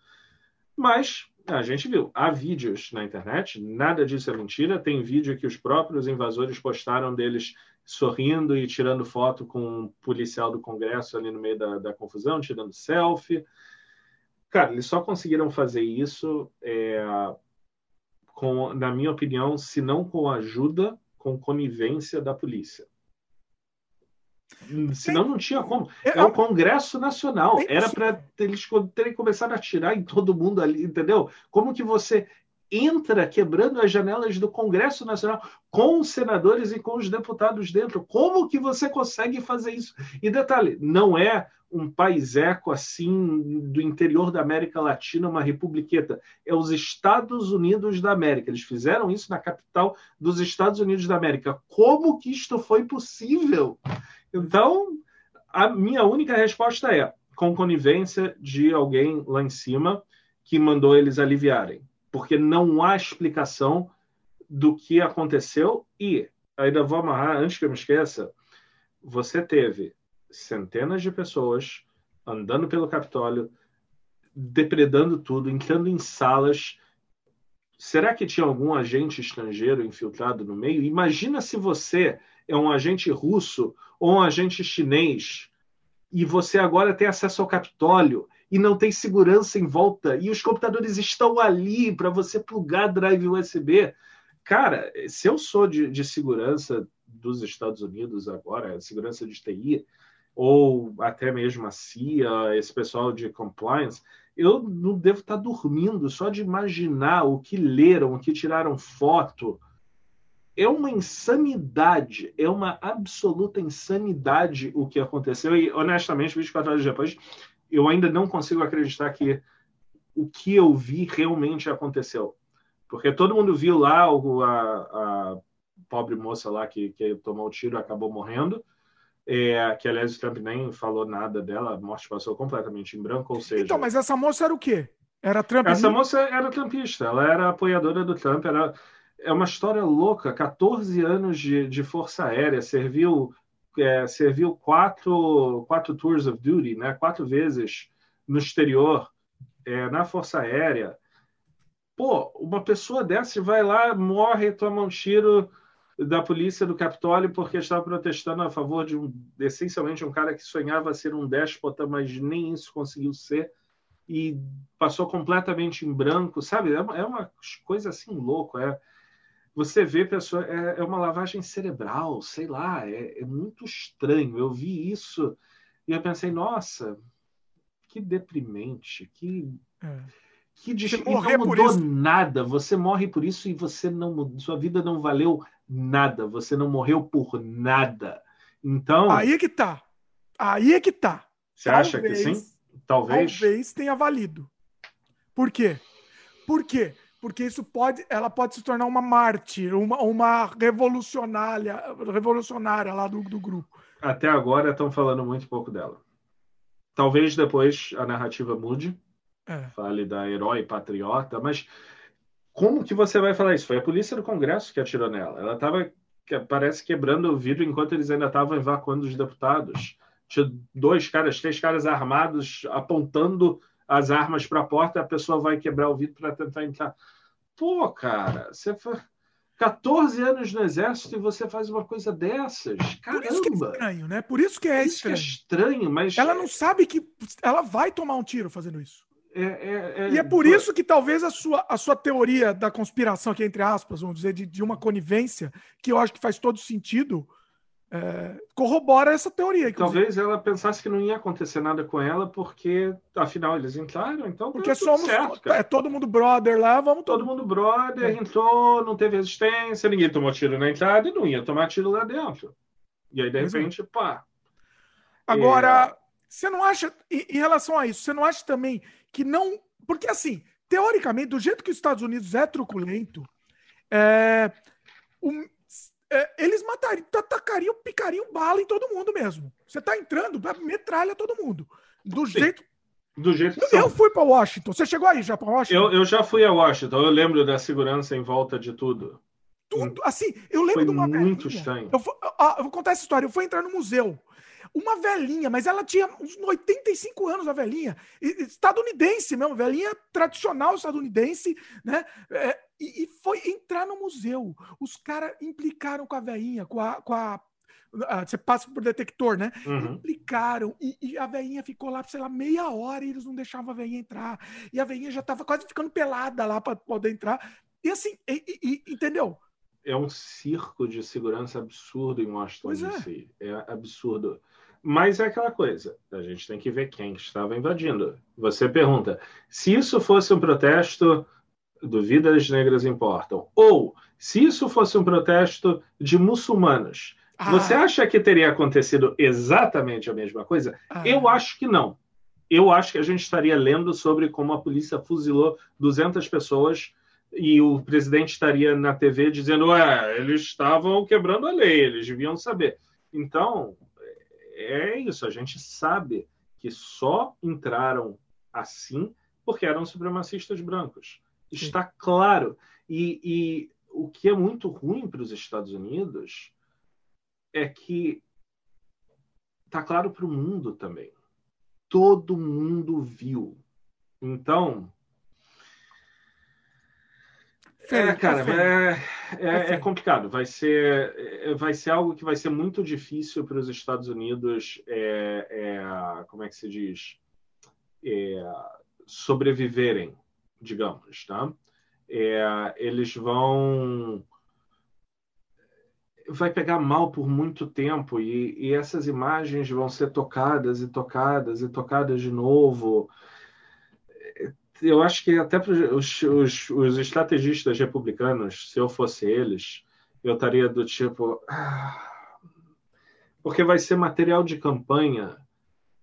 Mas a gente viu, há vídeos na internet, nada disso é mentira. Tem vídeo que os próprios invasores postaram deles sorrindo e tirando foto com um policial do Congresso ali no meio da, da confusão, tirando selfie. Cara, eles só conseguiram fazer isso é, com, na minha opinião, se não com ajuda, com conivência da polícia. Senão não tinha como. É, o Congresso Nacional. Era para eles terem começado a atirar em todo mundo ali, entendeu? Como que você entra quebrando as janelas do Congresso Nacional com os senadores e com os deputados dentro? Como que você consegue fazer isso? E detalhe, não é um país eco assim do interior da América Latina, uma republiqueta. É os Estados Unidos da América. Eles fizeram isso na capital dos Estados Unidos da América. Como que isto foi possível? Então, a minha única resposta é com conivência de alguém lá em cima que mandou eles aliviarem, porque não há explicação do que aconteceu e ainda vou amarrar antes que eu me esqueça. Você teve centenas de pessoas andando pelo Capitólio, depredando tudo, entrando em salas. Será que tinha algum agente estrangeiro infiltrado no meio? Imagina se você é um agente russo ou um agente chinês e você agora tem acesso ao Capitólio e não tem segurança em volta e os computadores estão ali para você plugar drive USB. Cara, se eu sou de, de segurança dos Estados Unidos agora, segurança de TI, ou até mesmo a CIA, esse pessoal de compliance, eu não devo estar dormindo só de imaginar o que leram, o que tiraram foto. É uma insanidade, é uma absoluta insanidade o que aconteceu. E, honestamente, 24 horas depois, eu ainda não consigo acreditar que o que eu vi realmente aconteceu. Porque todo mundo viu lá a, a pobre moça lá que, que tomou o tiro acabou morrendo é, que aliás o Trump nem falou nada dela, a morte passou completamente em branco, ou seja. Então, mas essa moça era o quê? Era Trump? Essa moça era trumpista, ela era apoiadora do Trump, era é uma história louca, 14 anos de, de força aérea, serviu é, serviu quatro, quatro tours of duty, né? quatro vezes no exterior, é, na força aérea. Pô, uma pessoa dessa vai lá, morre, toma um tiro da polícia do Capitólio porque estava protestando a favor de um, essencialmente um cara que sonhava ser um déspota, mas nem isso conseguiu ser e passou completamente em branco, sabe? É uma, é uma coisa assim louco, é você vê pessoa é, é uma lavagem cerebral, sei lá, é, é, muito estranho. Eu vi isso e eu pensei, nossa, que deprimente, que é. que de... não mudou nada. Você morre por isso e você não sua vida não valeu nada, você não morreu por nada. Então. Aí é que tá. Aí é que tá. Você talvez, acha que sim? Talvez. Talvez tenha valido. Por quê? Por quê? Porque isso pode, ela pode se tornar uma mártir, uma, uma revolucionária, revolucionária lá do, do grupo. Até agora estão falando muito pouco dela. Talvez depois a narrativa mude, é. fale da herói patriota, mas como que você vai falar isso? Foi a polícia do Congresso que atirou nela. Ela estava, parece, quebrando o vidro enquanto eles ainda estavam evacuando os deputados. Tinha dois caras, três caras armados apontando as armas para a porta. A pessoa vai quebrar o vidro para tentar entrar. Pô, cara, você foi... 14 anos no exército e você faz uma coisa dessas. Caramba! Por isso que é estranho, né? Por isso que é isso estranho. Que é estranho, mas. Ela não sabe que ela vai tomar um tiro fazendo isso. É, é, é... E é por isso que talvez a sua, a sua teoria da conspiração, aqui entre aspas, vamos dizer, de, de uma conivência, que eu acho que faz todo sentido, é, corrobora essa teoria. Inclusive. Talvez ela pensasse que não ia acontecer nada com ela, porque afinal eles entraram, então. Porque somos certo, é todo mundo brother lá, vamos todo, todo mundo brother, é. entrou, não teve resistência, ninguém tomou tiro na entrada e não ia tomar tiro lá dentro. E aí, de é. repente, é. pá. Agora, você não acha, em, em relação a isso, você não acha também que não. Porque assim, teoricamente, do jeito que os Estados Unidos é truculento, é, é, eles matariam, atacariam, picariam bala em todo mundo mesmo. Você tá entrando, metralha todo mundo. Do Sim. jeito. Do jeito que Eu são. fui para Washington. Você chegou aí já para Washington? Eu, eu já fui a Washington. Eu lembro da segurança em volta de tudo. Tudo. Assim, eu lembro Foi de uma muito estranho. Eu vou, eu vou contar essa história. Eu fui entrar no museu. Uma velhinha, mas ela tinha uns 85 anos, a velhinha. Estadunidense mesmo, velhinha tradicional estadunidense, né? É, e, e, foi entrar no museu. Os caras implicaram com a velhinha, com a, com a você passa por detector, né? Uhum. Implicaram. E, e, a veinha ficou lá, sei lá, meia hora e eles não deixavam a veinha entrar. E a veinha já estava quase ficando pelada lá para poder entrar. E assim, e, e, entendeu? É um circo de segurança absurdo em Washington DC. É. é absurdo. Mas é aquela coisa, a gente tem que ver quem estava invadindo. Você pergunta, se isso fosse um protesto do Vidas Negras Importam, ou se isso fosse um protesto de muçulmanos, ah. você acha que teria acontecido exatamente a mesma coisa? Ah. Eu acho que não. Eu acho que a gente estaria lendo sobre como a polícia fuzilou 200 pessoas e o presidente estaria na TV dizendo: Ué, eles estavam quebrando a lei, eles deviam saber. Então, é isso, a gente sabe que só entraram assim porque eram supremacistas brancos. Sim. Está claro. E, e o que é muito ruim para os Estados Unidos é que está claro para o mundo também. Todo mundo viu. Então, é, cara, é, é, é, complicado. Vai ser, é, vai ser algo que vai ser muito difícil para os Estados Unidos. É, é, como é que se diz? É, sobreviverem, digamos, tá? eles vão vai pegar mal por muito tempo e, e essas imagens vão ser tocadas e tocadas e tocadas de novo eu acho que até os, os, os, estrategistas republicanos, se eu fosse eles, eu estaria do tipo. Ah, porque vai ser material de campanha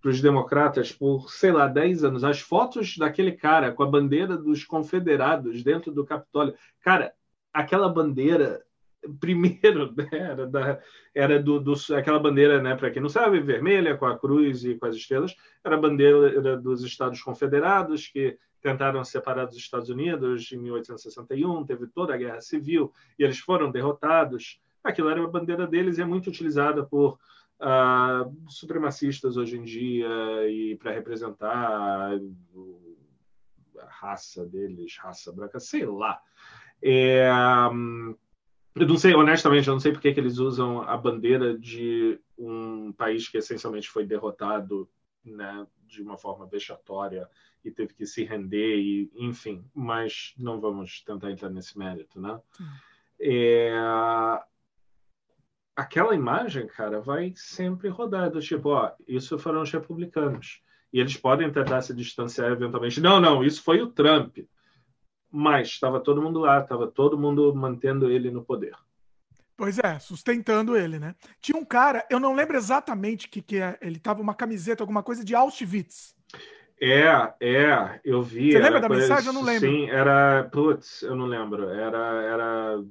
para os democratas por, sei lá, 10 anos. As fotos daquele cara com a bandeira dos confederados dentro do Capitólio. Cara, aquela bandeira primeiro né, era, da, era do, do, aquela bandeira, né, para quem não sabe, vermelha com a cruz e com as estrelas, era a bandeira dos Estados Confederados que tentaram separar dos Estados Unidos em 1861, teve toda a guerra civil e eles foram derrotados. Aquilo era a bandeira deles e é muito utilizada por uh, supremacistas hoje em dia e para representar a raça deles, raça branca, sei lá. É, eu não sei, honestamente, eu não sei porque que eles usam a bandeira de um país que essencialmente foi derrotado né, de uma forma vexatória e teve que se render e enfim mas não vamos tentar entrar nesse mérito né? É, aquela imagem cara vai sempre rodar do tipo ó isso foram os republicanos. E eles podem tentar se distanciar eventualmente. Não não isso foi o Trump. Mas estava todo mundo lá estava todo mundo mantendo ele no poder. Pois é, sustentando ele, né? Tinha um cara, eu não lembro exatamente que que é, ele tava uma camiseta, alguma coisa de Auschwitz. É, é, eu vi. Você lembra da coisa, mensagem? Eu não lembro. Sim, era. Putz, eu não lembro. Era. era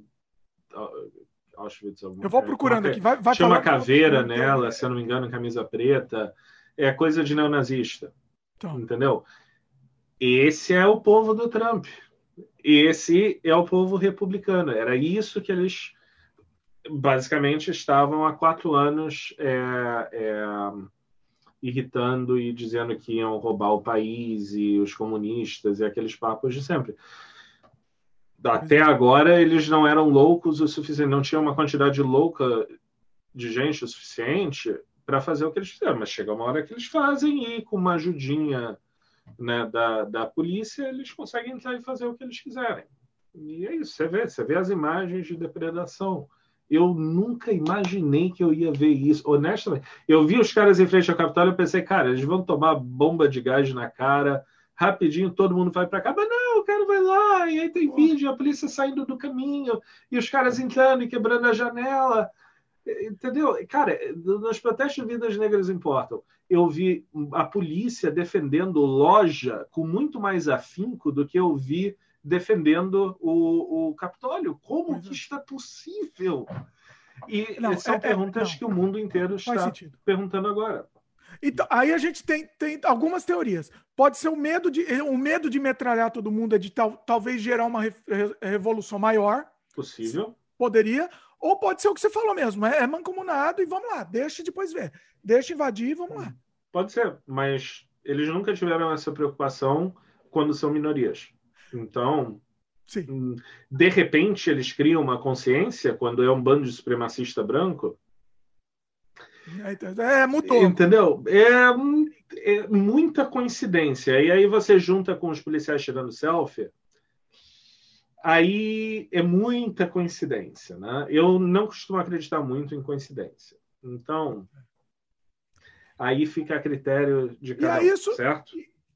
Auschwitz. Alguma, eu vou procurando aqui. Vai, vai Tinha uma caveira nela, se eu não me engano, camisa preta. É coisa de neonazista. Então. Entendeu? Esse é o povo do Trump. Esse é o povo republicano. Era isso que eles basicamente estavam há quatro anos. É, é, irritando e dizendo que iam roubar o país e os comunistas e aqueles papos de sempre. Até é. agora eles não eram loucos o suficiente, não tinha uma quantidade louca de gente o suficiente para fazer o que eles fizeram, mas chega uma hora que eles fazem e com uma ajudinha né, da, da polícia eles conseguem entrar e fazer o que eles quiserem. E é isso, você vê, você vê as imagens de depredação. Eu nunca imaginei que eu ia ver isso. Honestamente, eu vi os caras em frente ao Capitólio e pensei, cara, eles vão tomar bomba de gás na cara, rapidinho todo mundo vai para cá. Mas não, o cara vai lá, e aí tem vídeo, a polícia saindo do caminho, e os caras entrando e quebrando a janela. Entendeu? Cara, nos protestos Vidas Negras Importam, eu vi a polícia defendendo loja com muito mais afinco do que eu vi defendendo o, o Capitólio. Como que é possível? E não, são é, é perguntas é, que o mundo inteiro está perguntando agora. Então, aí a gente tem, tem algumas teorias. Pode ser o medo de o medo de metralhar todo mundo é de tal, talvez gerar uma re, revolução maior. Possível. Poderia. Ou pode ser o que você falou mesmo, é, é mancomunado e vamos lá, deixa depois ver. Deixa invadir e vamos lá. Pode ser, mas eles nunca tiveram essa preocupação quando são minorias. Então, Sim. Hum, de repente, eles criam uma consciência quando é um bando de supremacista branco. É, mudou. Entendeu? É, é, muita coincidência. E aí você junta com os policiais tirando selfie. Aí é muita coincidência, né? Eu não costumo acreditar muito em coincidência. Então, aí fica a critério de cada um, isso,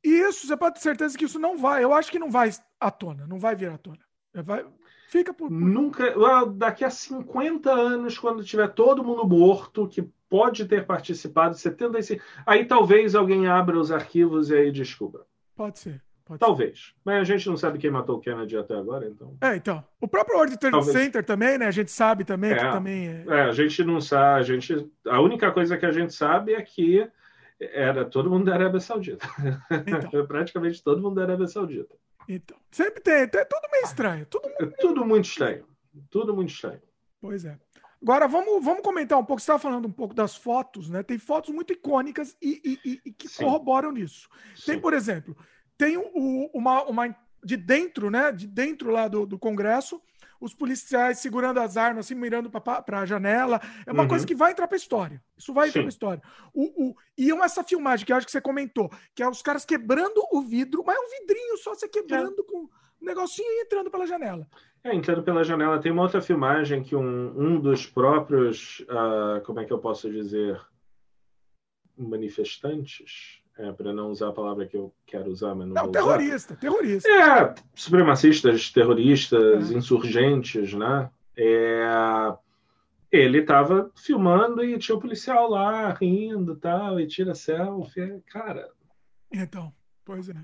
certo? Isso, você pode ter certeza que isso não vai. Eu acho que não vai à tona, não vai vir à tona. Vai, fica por. Nunca. Daqui a 50 anos, quando tiver todo mundo morto, que pode ter participado, 75. Aí talvez alguém abra os arquivos e aí descubra. Pode ser. Pode talvez. Ser. Mas a gente não sabe quem matou o Kennedy até agora, então. É, então. O próprio World Trade talvez. Center também, né? A gente sabe também é, que também. É... é, a gente não sabe. A, gente, a única coisa que a gente sabe é que era todo mundo da Arábia Saudita. Então. Praticamente todo mundo da Arábia Saudita. Então, sempre tem, é tudo meio estranho. Tudo, é tudo muito estranho. Tudo muito estranho. Pois é. Agora, vamos, vamos comentar um pouco. Você estava falando um pouco das fotos, né? Tem fotos muito icônicas e, e, e que Sim. corroboram nisso. Sim. Tem, por exemplo, tem o, uma, uma de dentro, né? De dentro lá do, do Congresso, os policiais segurando as armas, assim, mirando para a janela. É uma uhum. coisa que vai entrar para a história. Isso vai entrar para a história. O, o, e essa filmagem que eu acho que você comentou, que é os caras quebrando o vidro, mas é um vidrinho só, você quebrando é. com um negocinho e entrando pela janela. É, entrando pela janela. Tem uma outra filmagem que um, um dos próprios, uh, como é que eu posso dizer, manifestantes, é, para não usar a palavra que eu quero usar, mas não, não terrorista, usar. terrorista. É, supremacistas, terroristas, é. insurgentes, né? É, ele estava filmando e tinha o um policial lá rindo tal, e tira selfie. Cara. Então, pois é.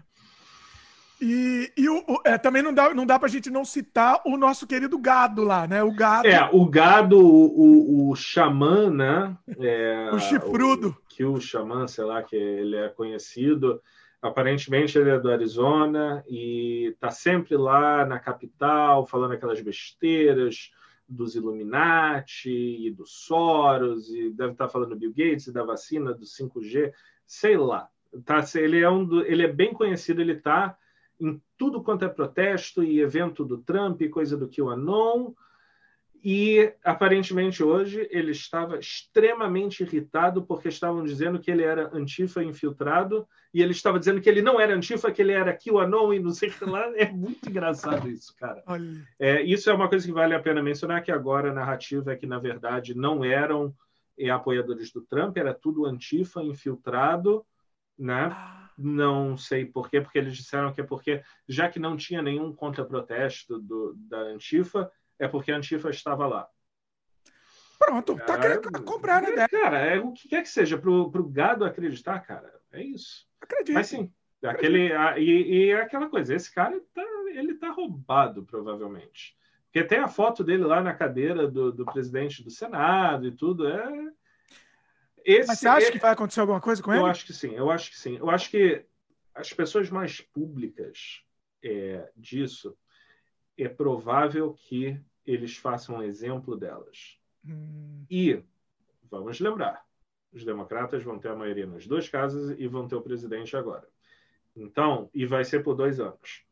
E, e o, o, é, também não dá, não dá pra gente não citar o nosso querido gado lá, né? O gado. É, o gado, o, o, o xamã, né? É, o chifrudo. O, que o xamã, sei lá, que ele é conhecido. Aparentemente ele é do Arizona e tá sempre lá na capital falando aquelas besteiras dos Illuminati e do Soros e deve estar tá falando do Bill Gates e da vacina do 5G, sei lá. Tá, ele é um do, ele é bem conhecido, ele está em tudo quanto é protesto e evento do Trump e coisa do QAnon. E aparentemente hoje ele estava extremamente irritado porque estavam dizendo que ele era antifa infiltrado e ele estava dizendo que ele não era antifa, que ele era QAnon e não sei o que lá. É muito engraçado isso, cara. É, isso é uma coisa que vale a pena mencionar que agora a narrativa é que na verdade não eram é, apoiadores do Trump, era tudo antifa infiltrado, né? Ah não sei por quê, porque eles disseram que é porque, já que não tinha nenhum contra-protesto da Antifa, é porque a Antifa estava lá. Pronto, tá querendo comprar, né? Cara, é, o que quer que seja, pro, pro gado acreditar, cara, é isso. Acredito. Mas sim, aquele, a, e, e é aquela coisa, esse cara tá, ele tá roubado, provavelmente. Porque tem a foto dele lá na cadeira do, do presidente do Senado e tudo, é esse, Mas você acha é... que vai acontecer alguma coisa com eu ele? Eu acho que sim, eu acho que sim. Eu acho que as pessoas mais públicas é, disso, é provável que eles façam um exemplo delas. Hum. E, vamos lembrar, os democratas vão ter a maioria nas duas casas e vão ter o presidente agora. Então, e vai ser por dois anos.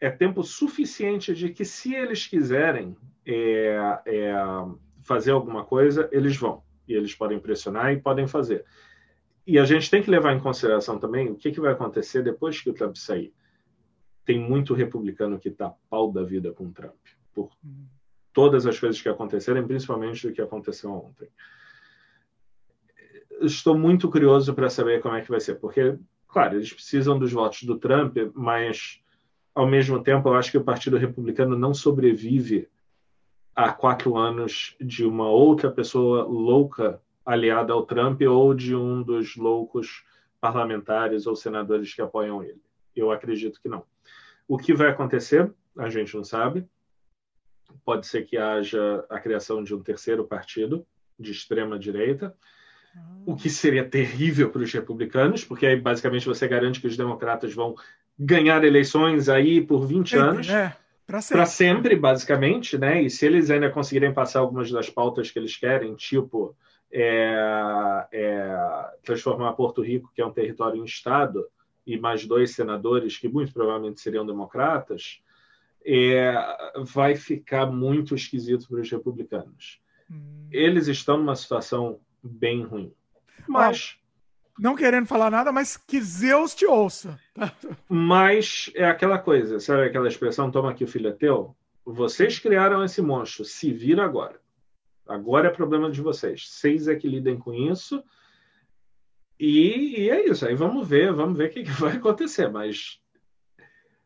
é tempo suficiente de que, se eles quiserem é, é, fazer alguma coisa, eles vão. E eles podem pressionar e podem fazer. E a gente tem que levar em consideração também o que, que vai acontecer depois que o Trump sair. Tem muito republicano que está pau da vida com o Trump, por todas as coisas que aconteceram, principalmente o que aconteceu ontem. Estou muito curioso para saber como é que vai ser, porque, claro, eles precisam dos votos do Trump, mas ao mesmo tempo, eu acho que o Partido Republicano não sobrevive a quatro anos de uma outra pessoa louca aliada ao Trump ou de um dos loucos parlamentares ou senadores que apoiam ele. Eu acredito que não. O que vai acontecer, a gente não sabe. Pode ser que haja a criação de um terceiro partido de extrema direita, o que seria terrível para os republicanos, porque aí basicamente você garante que os democratas vão ganhar eleições aí por 20 anos. É, para sempre. sempre. basicamente, né? E se eles ainda conseguirem passar algumas das pautas que eles querem, tipo é, é, transformar Porto Rico, que é um território em Estado, e mais dois senadores, que muito provavelmente seriam democratas, é, vai ficar muito esquisito para os republicanos. Hum. Eles estão numa situação bem ruim. Mas não querendo falar nada, mas que Zeus te ouça. Mas é aquela coisa, sabe aquela expressão, toma aqui o filho é teu? Vocês criaram esse monstro, se vira agora. Agora é problema de vocês. Vocês é que lidem com isso. E, e é isso. Aí vamos ver, vamos ver o que, que vai acontecer. Mas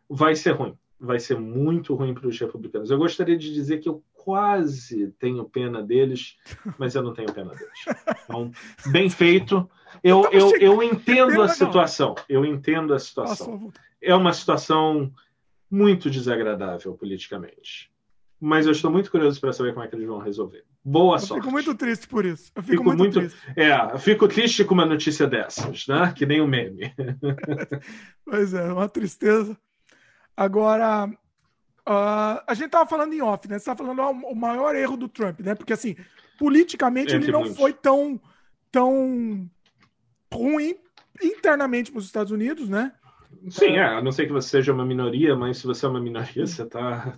vai ser ruim. Vai ser muito ruim para os republicanos. Eu gostaria de dizer que eu quase tenho pena deles, mas eu não tenho pena deles. Então, bem feito. Eu, eu, eu entendo a situação. Eu entendo a situação. É uma situação muito desagradável politicamente. Mas eu estou muito curioso para saber como é que eles vão resolver. Boa eu sorte. Fico muito triste por isso. Eu fico, fico muito, muito, triste. É, fico triste com uma notícia dessas, né? Que nem o um meme. pois é, uma tristeza. Agora, Uh, a gente tava falando em off, né? Você tava falando ó, o maior erro do Trump, né? Porque assim, politicamente ele não foi tão, tão ruim internamente para os Estados Unidos, né? Sim, é, a não ser que você seja uma minoria, mas se você é uma minoria, você está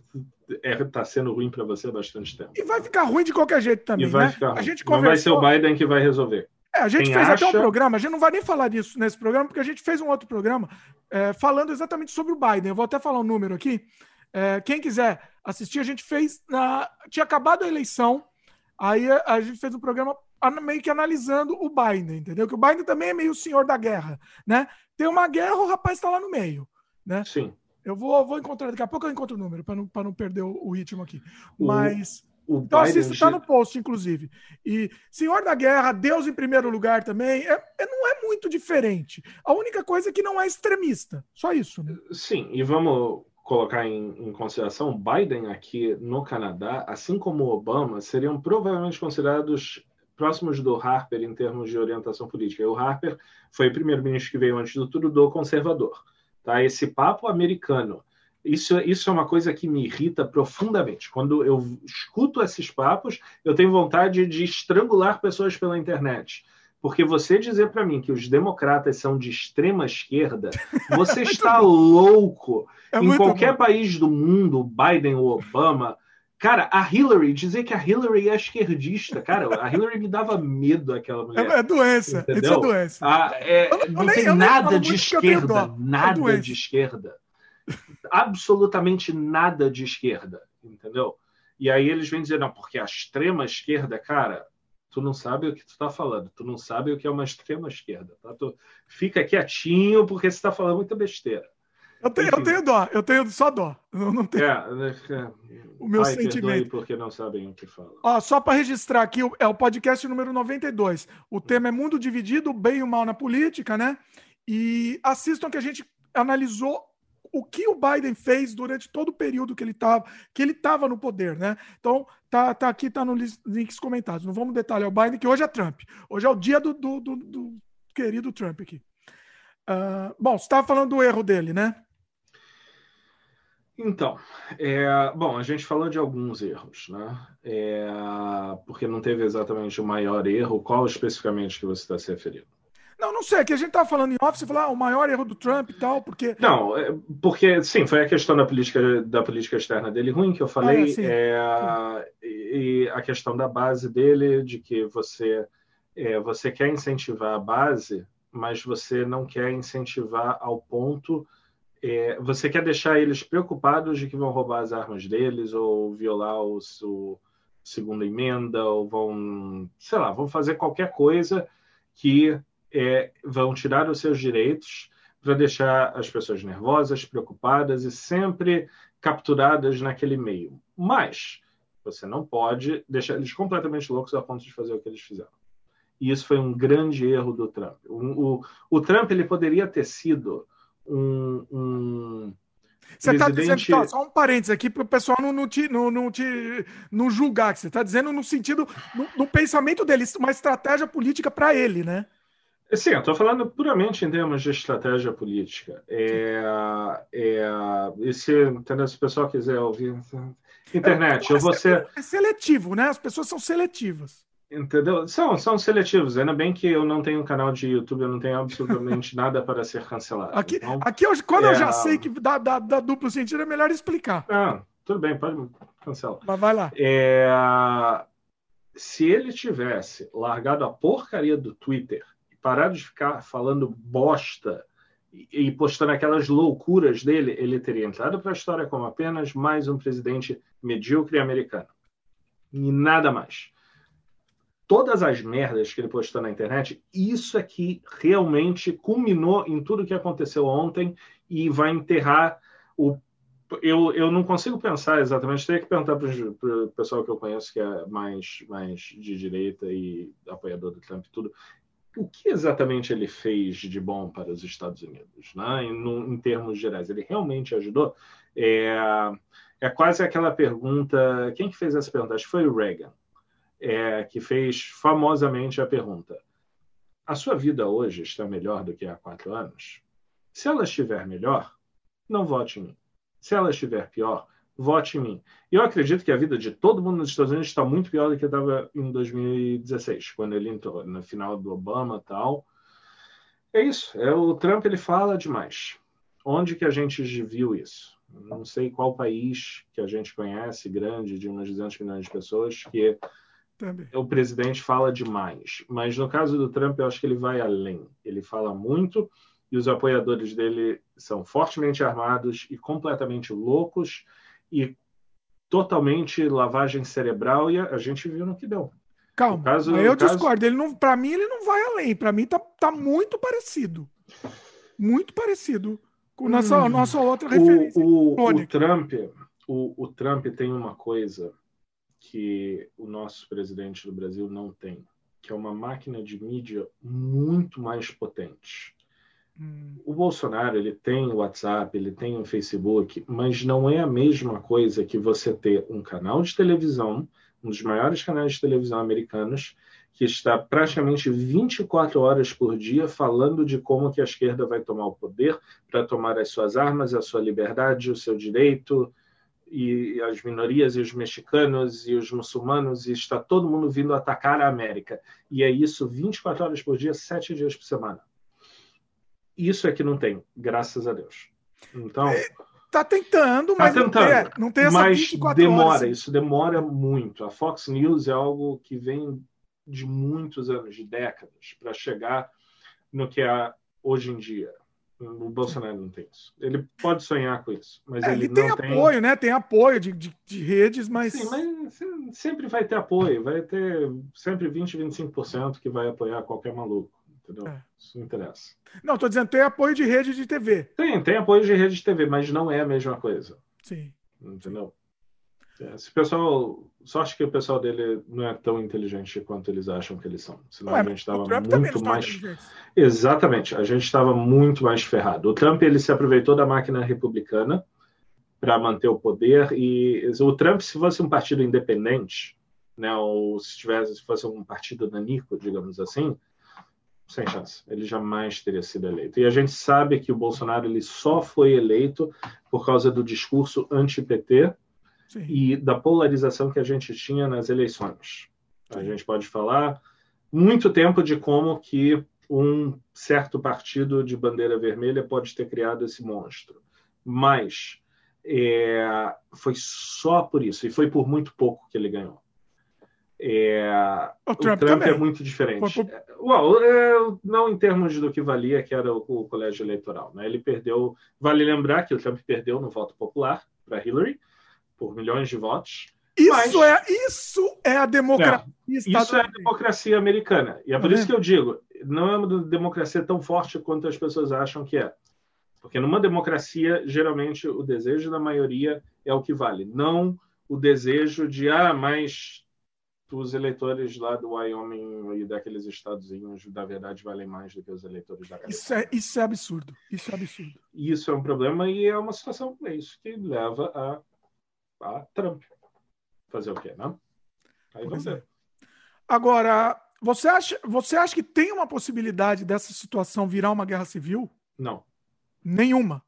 é, tá sendo ruim para você há bastante tempo. E vai ficar ruim de qualquer jeito também, e vai né? Ficar ruim. A gente conversou... Não vai ser o Biden que vai resolver. É, a gente Quem fez acha... até um programa, a gente não vai nem falar disso nesse programa, porque a gente fez um outro programa é, falando exatamente sobre o Biden. Eu vou até falar um número aqui. É, quem quiser assistir, a gente fez. Na, tinha acabado a eleição, aí a, a gente fez um programa meio que analisando o Biden, entendeu? Que o Biden também é meio o senhor da guerra, né? Tem uma guerra, o rapaz está lá no meio, né? Sim. Eu vou, vou encontrar, daqui a pouco eu encontro o número, para não, não perder o, o, ritmo aqui. Mas. O, o então Biden assista, está no post, inclusive. E Senhor da Guerra, Deus em primeiro lugar também, é, é, não é muito diferente. A única coisa é que não é extremista. Só isso, né? Sim, e vamos colocar em, em, consideração, Biden aqui no Canadá, assim como Obama, seriam provavelmente considerados próximos do Harper em termos de orientação política. o Harper foi o primeiro-ministro que veio antes do Trudeau conservador. Tá? Esse papo americano, isso, isso é uma coisa que me irrita profundamente. Quando eu escuto esses papos, eu tenho vontade de estrangular pessoas pela internet. Porque você dizer para mim que os democratas são de extrema esquerda, você está louco. É em qualquer bom. país do mundo, Biden ou Obama, cara, a Hillary, dizer que a Hillary é esquerdista, cara, a Hillary me dava medo aquela mulher. É, é doença, entendeu? isso é doença. Ah, é, não, não, tem nada de esquerda, é nada é de esquerda. Absolutamente nada de esquerda, entendeu? E aí eles vêm dizer, não, porque a extrema esquerda, cara, tu não sabe o que tu está falando, tu não sabe o que é uma extrema esquerda, tá? Tu fica quietinho porque você está falando muita besteira. Eu tenho, eu tenho dó, eu tenho só dó. Eu não tenho. É, é, o meu sentimento. porque não sabem o que falam. Ó, só para registrar aqui, é o podcast número 92. O tema é Mundo Dividido, bem e o mal na política, né? E assistam que a gente analisou o que o Biden fez durante todo o período que ele estava que ele estava no poder, né? Então tá, tá aqui tá nos links comentados. Não vamos detalhar o Biden que hoje é Trump. Hoje é o dia do, do, do, do querido Trump aqui. Uh, bom, você estava falando do erro dele, né? Então, é, bom, a gente falou de alguns erros, né? É, porque não teve exatamente o maior erro. Qual especificamente que você está se referindo? Não, não sei, que a gente tava falando em off, você falou, ah, o maior erro do Trump e tal, porque. Não, é, porque, sim, foi a questão da política, da política externa dele ruim que eu falei, ah, é, sim, é, sim. e a questão da base dele, de que você, é, você quer incentivar a base, mas você não quer incentivar ao ponto. É, você quer deixar eles preocupados de que vão roubar as armas deles ou violar o, o segunda emenda ou vão, sei lá, vão fazer qualquer coisa que é, vão tirar os seus direitos para deixar as pessoas nervosas, preocupadas e sempre capturadas naquele meio. Mas você não pode deixar eles completamente loucos a ponto de fazer o que eles fizeram. E isso foi um grande erro do Trump. O, o, o Trump ele poderia ter sido um, um você está dizendo, tá, só um parênteses aqui para o pessoal não, não, te, não, não, te, não julgar, que você está dizendo no sentido, no, no, pensamento dele, uma estratégia política para ele, né? Sim, eu estou falando puramente em termos de estratégia política. É, é, e se, entendeu? se o pessoal quiser ouvir. Internet, é, eu vou ser... É seletivo, né? As pessoas são seletivas. Entendeu? São, são seletivos. Ainda bem que eu não tenho um canal de YouTube, eu não tenho absolutamente nada para ser cancelado. Aqui, então, aqui eu, quando é... eu já sei que dá, dá, dá, duplo sentido, é melhor explicar. Tudo bem, pode cancelar. Mas vai lá. É... Se ele tivesse largado a porcaria do Twitter parado de ficar falando bosta e postando aquelas loucuras dele, ele teria entrado para a história como apenas mais um presidente medíocre americano. E nada mais todas as merdas que ele postou na internet, isso aqui realmente culminou em tudo que aconteceu ontem e vai enterrar o. Eu, eu não consigo pensar exatamente, teria que perguntar para o pessoal que eu conheço que é mais, mais de direita e apoiador do Trump e tudo, o que exatamente ele fez de bom para os Estados Unidos, né? em, em termos gerais? Ele realmente ajudou? É, é quase aquela pergunta. Quem que fez essa pergunta? Acho que foi o Reagan é, que fez famosamente a pergunta: A sua vida hoje está melhor do que há quatro anos? Se ela estiver melhor, não vote em mim. Se ela estiver pior, vote em mim. E eu acredito que a vida de todo mundo nos Estados Unidos está muito pior do que estava em 2016, quando ele entrou no final do Obama tal. É isso. É, o Trump ele fala demais. Onde que a gente viu isso? Não sei qual país que a gente conhece, grande, de umas 200 milhões de pessoas, que também. O presidente fala demais, mas no caso do Trump eu acho que ele vai além. Ele fala muito e os apoiadores dele são fortemente armados e completamente loucos e totalmente lavagem cerebral e a, gente viu no que deu. Calma, caso, eu caso... discordo. Ele não, para mim ele não vai além. Para mim tá, tá muito parecido, muito parecido com nossa hum. nossa outra referência. O, o, o Trump, o, o Trump tem uma coisa que o nosso presidente do Brasil não tem, que é uma máquina de mídia muito mais potente. Hum. O Bolsonaro ele tem o WhatsApp, ele tem o Facebook, mas não é a mesma coisa que você ter um canal de televisão, um dos maiores canais de televisão americanos, que está praticamente 24 horas por dia falando de como que a esquerda vai tomar o poder para tomar as suas armas, a sua liberdade, o seu direito, e as minorias e os mexicanos e os muçulmanos e está todo mundo vindo atacar a América. E é isso 24 horas por dia, 7 dias por semana. Isso é que não tem, graças a Deus. Então, é, tá tentando, tá mas tentando, não, tem, não tem essa mas 24 demora, horas. isso demora muito. A Fox News é algo que vem de muitos anos, de décadas, para chegar no que é hoje em dia. O Bolsonaro não tem isso. Ele pode sonhar com isso, mas é, ele, ele tem apoio, tem... né? Tem apoio de, de, de, redes, mas. Sim, mas sempre vai ter apoio. Vai ter sempre 20, 25% que vai apoiar qualquer maluco. Entendeu? É. Isso não interessa. Não, estou dizendo, tem apoio de rede de TV. Tem, tem apoio de rede de TV, mas não é a mesma coisa. Sim. Entendeu? É, se o pessoal. Só acho que o pessoal dele não é tão inteligente quanto eles acham que eles são. Senão Ué, a gente estava muito mais. Exatamente, a gente estava muito mais ferrado. O Trump ele se aproveitou da máquina republicana para manter o poder e o Trump, se fosse um partido independente, né, ou se tivesse se fosse um partido nanico, digamos assim, sem chance. Ele jamais teria sido eleito. E a gente sabe que o Bolsonaro ele só foi eleito por causa do discurso anti-PT e da polarização que a gente tinha nas eleições. A gente pode falar muito tempo de como que um certo partido de bandeira vermelha pode ter criado esse monstro. Mas é, foi só por isso, e foi por muito pouco que ele ganhou. É, o Trump, o Trump é muito diferente. Por... Well, é, não em termos do que valia, que era o, o, colégio eleitoral. Né? Ele perdeu. Vale lembrar que o Trump perdeu no voto popular para Hillary por milhões de votos. Isso, mas... é, isso é a democracia. É, isso é a democracia americana. E é por isso que eu digo: não é uma democracia tão forte quanto as pessoas acham que é. Porque numa democracia, geralmente, o desejo da maioria é o que vale, não o desejo de, ah, mas os eleitores lá do Wyoming e daqueles estadozinhos, na verdade, valem mais do que os eleitores da Califórnia. Isso é, isso é absurdo. Isso é absurdo. Isso é um problema e é uma situação, é isso que leva a, a Trump. Fazer o quê, né? Aí vamos ver. É. Agora, você acha, você acha que tem uma possibilidade dessa situação virar uma guerra civil? Não. Nenhuma.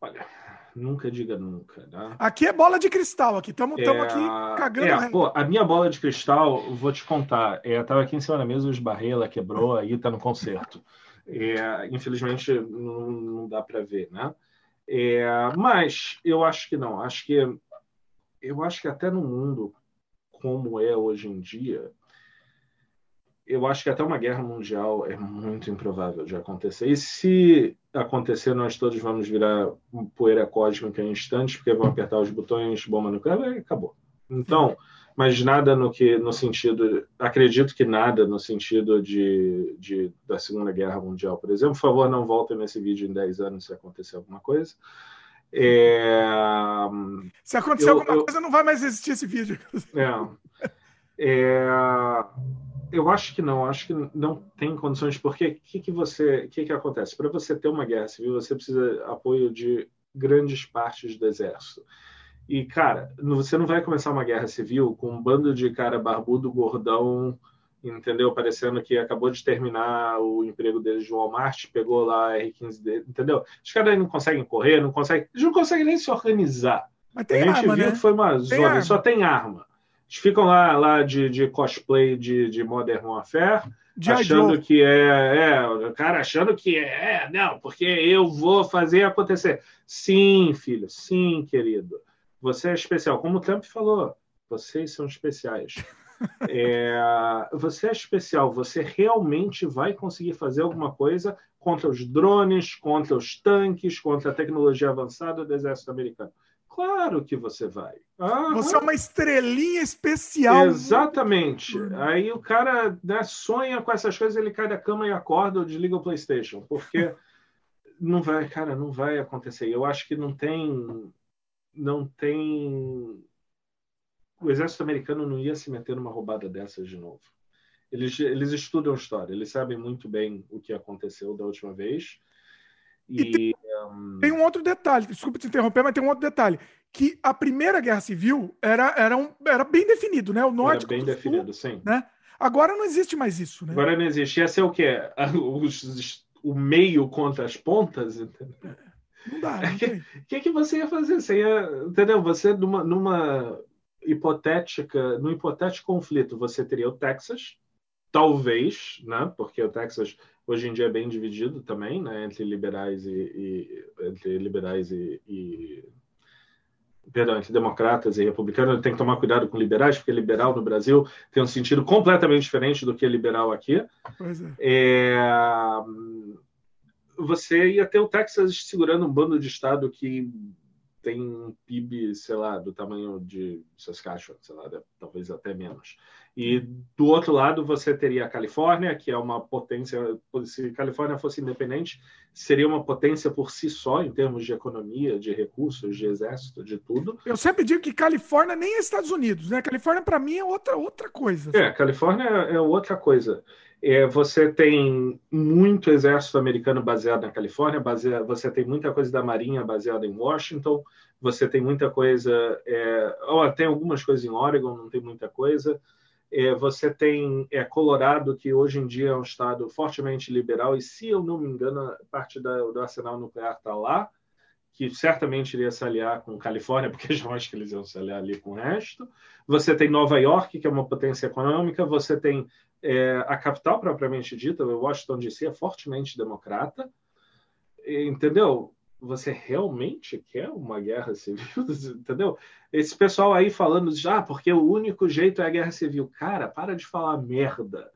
Olha, nunca diga nunca. Né? Aqui é bola de cristal, aqui estamos é, aqui cagando. É, pô, a minha bola de cristal, vou te contar, é, tava aqui em cima da mesa, esbarrei, ela quebrou, aí tá no concerto. É, infelizmente não, não dá para ver, né? É, mas eu acho que não, acho que eu acho que até no mundo como é hoje em dia, eu acho que até uma guerra mundial é muito improvável de acontecer. E se acontecer, nós todos vamos virar poeira cósmica em instantes, porque vão apertar os botões, bomba nuclear, e acabou. Então, mas nada no que no sentido, acredito que nada no sentido de, de da Segunda Guerra Mundial, por exemplo. Por favor, não voltem nesse vídeo em 10 anos se acontecer alguma coisa. É... Se acontecer eu, alguma eu... coisa, não vai mais existir esse vídeo. É. é eu acho que não, acho que não tem condições, porque o que, que você, que, que acontece? Para você ter uma guerra civil, você precisa apoio de grandes partes do exército. E, cara, você não vai começar uma guerra civil com um bando de cara barbudo, gordão, entendeu? Parecendo que acabou de terminar o emprego deles de Walmart, pegou lá a R15 dele, entendeu? Os caras aí não conseguem correr, não conseguem, eles não conseguem nem se organizar. Tem a gente arma, viu né? que foi uma zona, só tem arma. Eles ficam lá, lá de, de cosplay de, de Modern Warfare, de achando Joe. que é, é, o cara achando que é, é, não, porque eu vou fazer acontecer. Sim, filho, sim, querido. Você é especial. Como o Trump falou, vocês são especiais. É, você é especial, você realmente vai conseguir fazer alguma coisa contra os drones, contra os tanques, contra a tecnologia avançada do exército americano. Claro que você vai. Aham. Você é uma estrelinha especial. Exatamente. Aí o cara né, sonha com essas coisas, ele cai da cama e acorda ou desliga o PlayStation, porque não vai, cara, não vai acontecer. Eu acho que não tem, não tem. O exército americano não ia se meter numa roubada dessas de novo. Eles, eles estudam história, eles sabem muito bem o que aconteceu da última vez. E, e um... tem, um outro detalhe, desculpa te interromper, mas tem um outro detalhe. Que a Primeira Guerra Civil era, era, um, era bem definido, né? O norte era bem definido, sul, sim. Né? Agora não existe mais isso, né? Agora não existe. Ia ser o quê? o meio contra as pontas? Entendeu? Não dá. O que, que, que você ia fazer? Você ia, entendeu? Você numa, numa hipotética, num hipotético conflito, você teria o Texas, talvez, né? Porque o Texas hoje em dia é bem dividido também, né, entre liberais e, e entre liberais e, e, perdão, entre democratas e republicanos. Tem que tomar cuidado com liberais, porque liberal no Brasil tem um sentido completamente diferente do que é liberal aqui. Pois é. é você ia ter o Texas segurando um bando de estado que tem um PIB, sei lá, do tamanho de Saskatchewan, sei lá, talvez até menos. E do outro lado você teria a Califórnia, que é uma potência, se a Califórnia fosse independente, seria uma potência por si só em termos de economia, de recursos, de exército, de tudo. Eu sempre digo que Califórnia nem é Estados Unidos, né? Califórnia para mim é outra outra coisa. É, Califórnia é outra coisa. É, você tem muito exército americano baseado na Califórnia, baseado, você tem muita coisa da Marinha baseada em Washington, você tem muita coisa. É, oh, tem algumas coisas em Oregon, não tem muita coisa. É, você tem é, Colorado, que hoje em dia é um estado fortemente liberal, e se eu não me engano, parte da, do arsenal nuclear está lá. Que certamente iria se aliar com Califórnia, porque já acho que eles iam se aliar ali com o resto. Você tem Nova York, que é uma potência econômica. Você tem é, a capital propriamente dita, Washington DC, é fortemente democrata. Entendeu? Você realmente quer uma guerra civil? Entendeu? Esse pessoal aí falando já, ah, porque o único jeito é a guerra civil. Cara, para de falar merda.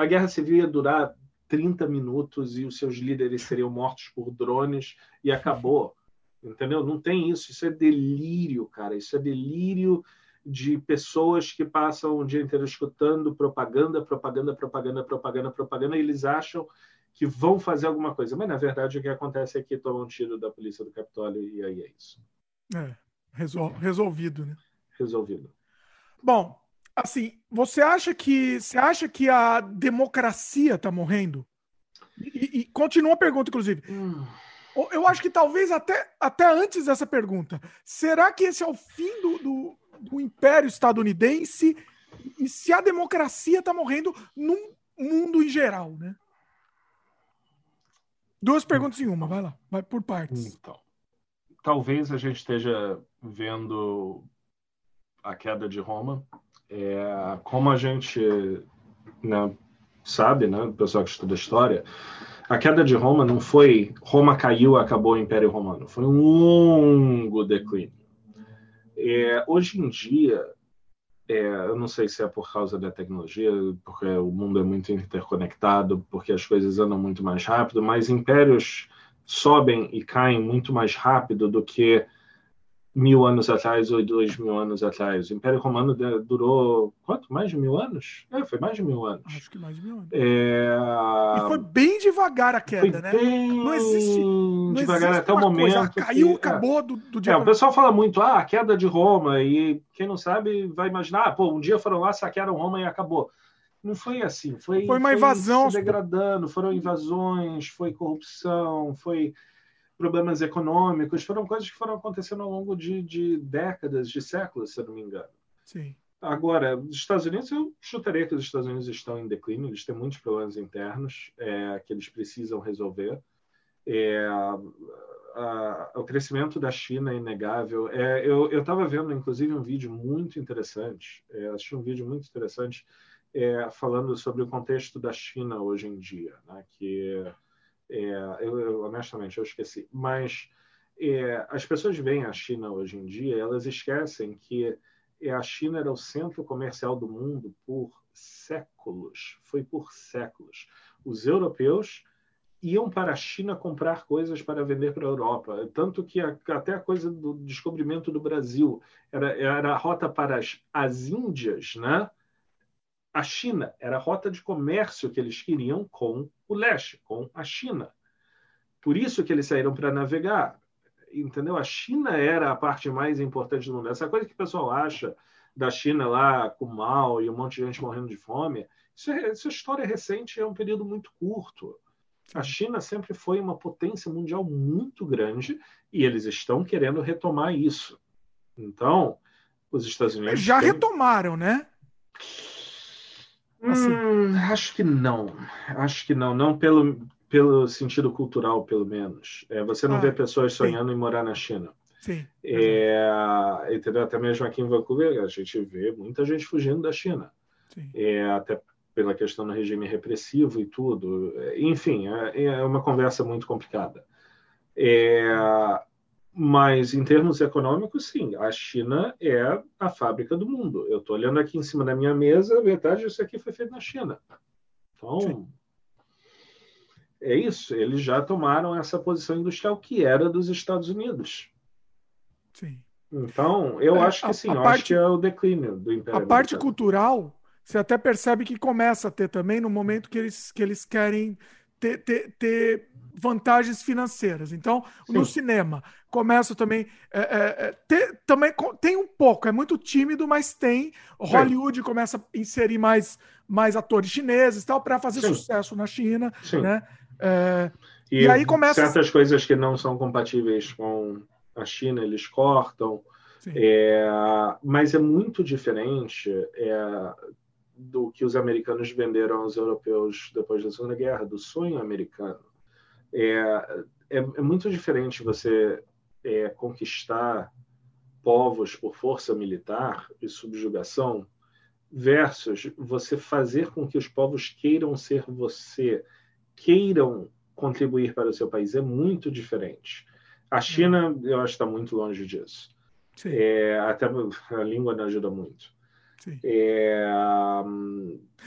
A guerra civil ia durar 30 minutos e os seus líderes seriam mortos por drones e acabou. Entendeu? Não tem isso. Isso é delírio, cara. Isso é delírio de pessoas que passam o dia inteiro escutando propaganda, propaganda, propaganda, propaganda, propaganda, e eles acham que vão fazer alguma coisa. Mas, na verdade, o que acontece é que tomam um tiro da polícia do Capitólio e aí é isso. É, resol resolvido, né? Resolvido. Bom, assim, você acha que você acha que a democracia está morrendo? E, e, continua a pergunta, inclusive. Hum. Eu acho que talvez até, até antes dessa pergunta. Será que esse é o fim do, do, do império estadunidense? E se a democracia está morrendo num mundo em geral, né? Duas perguntas em uma, vai lá, vai por partes. Então, talvez a gente esteja vendo a queda de Roma é, como a gente né, sabe, né, o pessoal que estuda história, a queda de Roma não foi Roma caiu, acabou o Império Romano, foi um longo declínio. É, hoje em dia, é, eu não sei se é por causa da tecnologia, porque o mundo é muito interconectado, porque as coisas andam muito mais rápido, mas impérios sobem e caem muito mais rápido do que mil anos atrás ou dois mil anos atrás. O Império Romano durou quanto? Mais de mil anos? É, foi mais de mil anos. Acho que mais de mil anos. É... E foi bem devagar a queda, foi né? Bem não existe. Não devagar existe até o momento. Coisa, caiu, que... acabou é. do, do dia. É, o pessoal fala muito, ah, a queda de Roma, e quem não sabe vai imaginar, ah, pô, um dia foram lá, saquearam Roma e acabou. Não foi assim. Foi, foi uma invasão. se degradando, foram invasões, foi corrupção, foi problemas econômicos, foram coisas que foram acontecendo ao longo de, de décadas, de séculos, se eu não me engano. Sim. Agora, os Estados Unidos, eu chutaria que os Estados Unidos estão em declínio, eles têm muitos problemas internos é, que eles precisam resolver. É, a, a, o crescimento da China é inegável. É, eu estava vendo, inclusive, um vídeo muito interessante, é, assisti um vídeo muito interessante é, falando sobre o contexto da China hoje em dia, né, que eu, eu, honestamente, eu esqueci. Mas é, as pessoas veem a China hoje em dia, elas esquecem que é, a China era o centro comercial do mundo por séculos. Foi por séculos. Os europeus iam para a China comprar coisas para vender para a Europa. Tanto que a, até a coisa do descobrimento do Brasil era, era a rota para as, as Índias, né? A China era a rota de comércio que eles queriam com o leste, com a China. Por isso que eles saíram para navegar. Entendeu? A China era a parte mais importante do mundo. Essa coisa que o pessoal acha da China lá com mal e um monte de gente morrendo de fome, isso é, isso é história recente, é um período muito curto. A China sempre foi uma potência mundial muito grande e eles estão querendo retomar isso. Então, os Estados Unidos. Já têm... retomaram, né? Assim. Hum, acho que não. Acho que não. Não pelo, pelo sentido cultural, pelo menos. É, você não ah, vê pessoas sonhando sim. em morar na China. Sim. É, entendeu? Até mesmo aqui em Vancouver, a gente vê muita gente fugindo da China. É, até pela questão do regime repressivo e tudo. Enfim, é, é uma conversa muito complicada. É, mas em termos econômicos, sim, a China é a fábrica do mundo. Eu estou olhando aqui em cima da minha mesa, a verdade, isso aqui foi feito na China. Então, sim. é isso. Eles já tomaram essa posição industrial que era dos Estados Unidos. Sim. Então, eu é, acho que sim, eu parte, acho que é o declínio do Império. A parte cultural, você até percebe que começa a ter também no momento que eles, que eles querem ter, ter, ter vantagens financeiras. Então, Sim. no cinema, começa também. É, é, é ter, também tem um pouco, é muito tímido, mas tem. Hollywood começa a inserir mais, mais atores chineses tal, para fazer Sim. sucesso na China. Sim. Né? É, e, e, aí começa. Certas coisas que não são compatíveis com a China, eles cortam. É, mas é muito diferente é, do que os americanos venderam aos europeus depois da Segunda Guerra, do sonho americano. É, é, é muito diferente você é, conquistar povos por força militar e subjugação versus você fazer com que os povos queiram ser você, queiram contribuir para o seu país. É muito diferente. A China, eu acho está muito longe disso. É, até a língua não ajuda muito. É,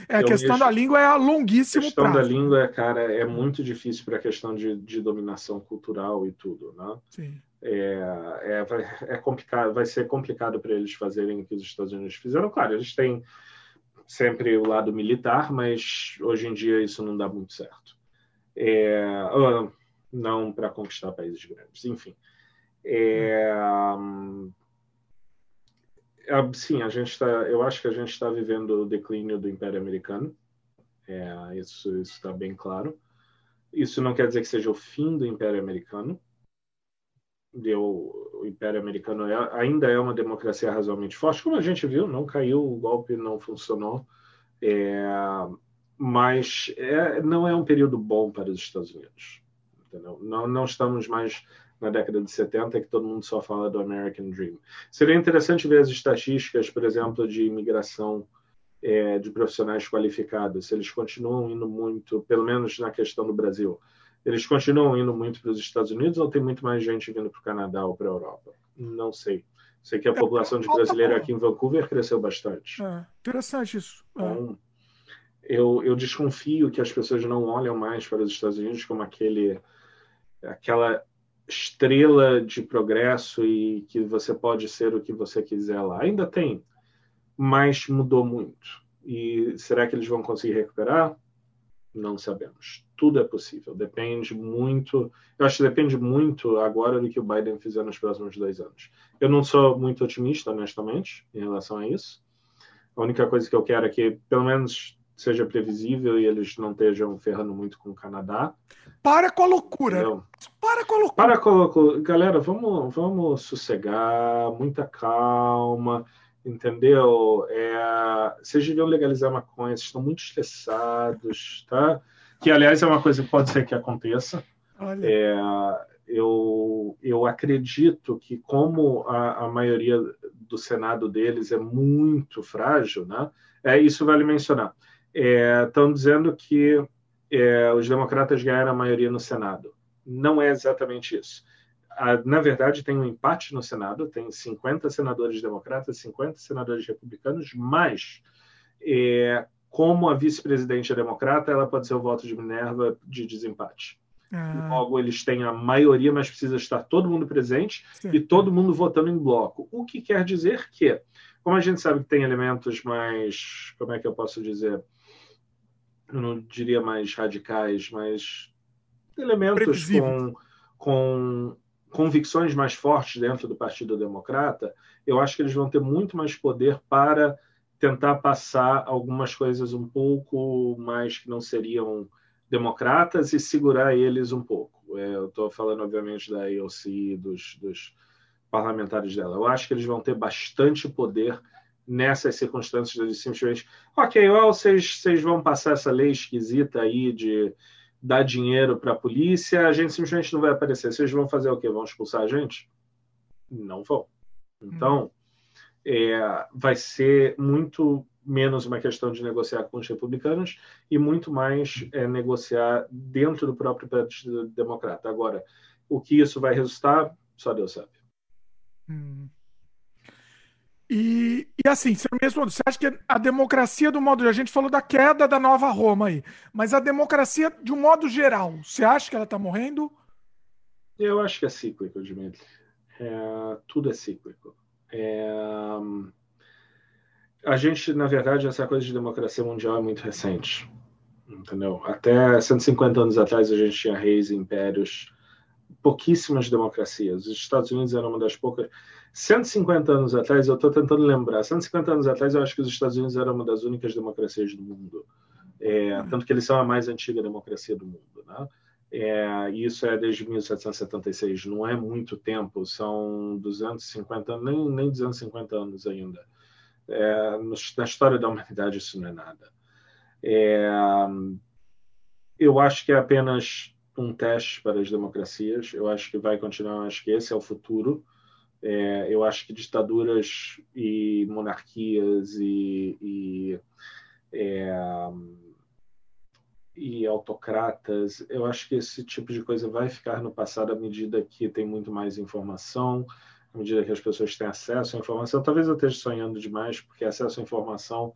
é, a questão da língua é a longuíssimo A questão prazo. da língua, cara, é muito difícil para a questão de, de, dominação cultural e tudo, né? Sim. É, é, é complicado, vai ser complicado para eles fazerem o que os Estados Unidos fizeram. Claro, eles têm sempre o lado militar, mas hoje em dia isso não dá muito certo. É, não para conquistar países grandes, enfim. É, sim, a gente está. Eu acho que a gente está vivendo o declínio do Império Americano. É, isso está bem claro. Isso não quer dizer que seja o fim do Império Americano. O Império Americano é, ainda é uma democracia razoavelmente forte, como a gente viu, não caiu, o golpe não funcionou. É, mas é, não é um período bom para os Estados Unidos. Entendeu? Não, não estamos mais na década de 70 que todo mundo só fala do American Dream. Seria interessante ver as estatísticas, por exemplo, de imigração é, de profissionais qualificados. Se eles continuam indo muito, pelo menos na questão do Brasil, eles continuam indo muito para os Estados Unidos ou tem muito mais gente vindo para o Canadá ou para a Europa? Não sei. Sei que a população de brasileiro aqui em Vancouver cresceu bastante. É, interessante isso. É. Então, eu, eu desconfio que as pessoas não olham mais para os Estados Unidos como aquele aquela estrela de progresso e que você pode ser o que você quiser lá. Ainda tem, mas mudou muito. E será que eles vão conseguir recuperar? Não sabemos. Tudo é possível. Depende muito. Eu acho que depende muito agora do que o Biden fizer nos próximos dois anos. Eu não sou muito otimista, honestamente, em relação a isso. A única coisa que eu quero é que, pelo menos, seja previsível e eles não estejam ferrando muito com o Canadá. Para com a loucura. Entendeu? Para loucura. Para. Galera, vamos, vamos sossegar, muita calma, entendeu? É, vocês deviam legalizar maconha, vocês estão muito estressados, tá? Que, aliás, é uma coisa que pode ser que aconteça. Olha. É, eu, eu acredito que, como a, a maioria do Senado deles é muito frágil, né? É, isso vale mencionar estão é, dizendo que é, os democratas ganharam a maioria no Senado. Não é exatamente isso. A, na verdade, tem um empate no Senado, tem 50 senadores democratas, 50 senadores republicanos, mas é, como a vice-presidente é democrata, ela pode ser o voto de Minerva de desempate. Ah. Logo, eles têm a maioria, mas precisa estar todo mundo presente Sim. e todo mundo votando em bloco. O que quer dizer que, como a gente sabe que tem elementos mais, como é que eu posso dizer, eu não diria mais radicais, mas elementos com, com convicções mais fortes dentro do Partido Democrata, eu acho que eles vão ter muito mais poder para tentar passar algumas coisas um pouco mais que não seriam democratas e segurar eles um pouco. É, eu estou falando, obviamente, da AOC, dos, dos parlamentares dela. Eu acho que eles vão ter bastante poder nessas circunstâncias eles simplesmente, ok, well, vocês, vocês vão passar essa lei esquisita aí de dar dinheiro para a polícia, a gente simplesmente não vai aparecer. Vocês vão fazer o quê? Vão expulsar a gente? Não vão. Então, é, vai ser muito menos uma questão de negociar com os republicanos e muito mais é, negociar dentro do próprio Partido Democrata. Agora, o que isso vai resultar, só Deus sabe. Hum. E, e assim, você mesmo, você acha que a democracia do modo. A gente falou da queda da nova Roma aí, mas a democracia de um modo geral, você acha que ela está morrendo? Eu acho que é cíclico, Dimitri. É, tudo é cíclico. É, a gente, na verdade, essa coisa de democracia mundial é muito recente. Entendeu? Até 150 anos atrás a gente tinha reis e impérios, pouquíssimas democracias. Os Estados Unidos eram uma das poucas 150 anos atrás, eu estou tentando lembrar, 150 anos atrás eu acho que os Estados Unidos eram uma das únicas democracias do mundo. É, uhum. tanto que eles são a mais antiga democracia do mundo. Né? É, isso é desde 1776, não é muito tempo, são 250, nem, nem 250 anos ainda. É, na história da humanidade isso não é nada. É, eu acho que é apenas um teste para as democracias. Eu acho que vai continuar. Acho que esse é o futuro. É, eu acho que ditaduras e monarquias e, e, é, e autocratas, eu acho que esse tipo de coisa vai ficar no passado à medida que tem muito mais informação, à medida que as pessoas têm acesso à informação. Talvez eu esteja sonhando demais, porque acesso à informação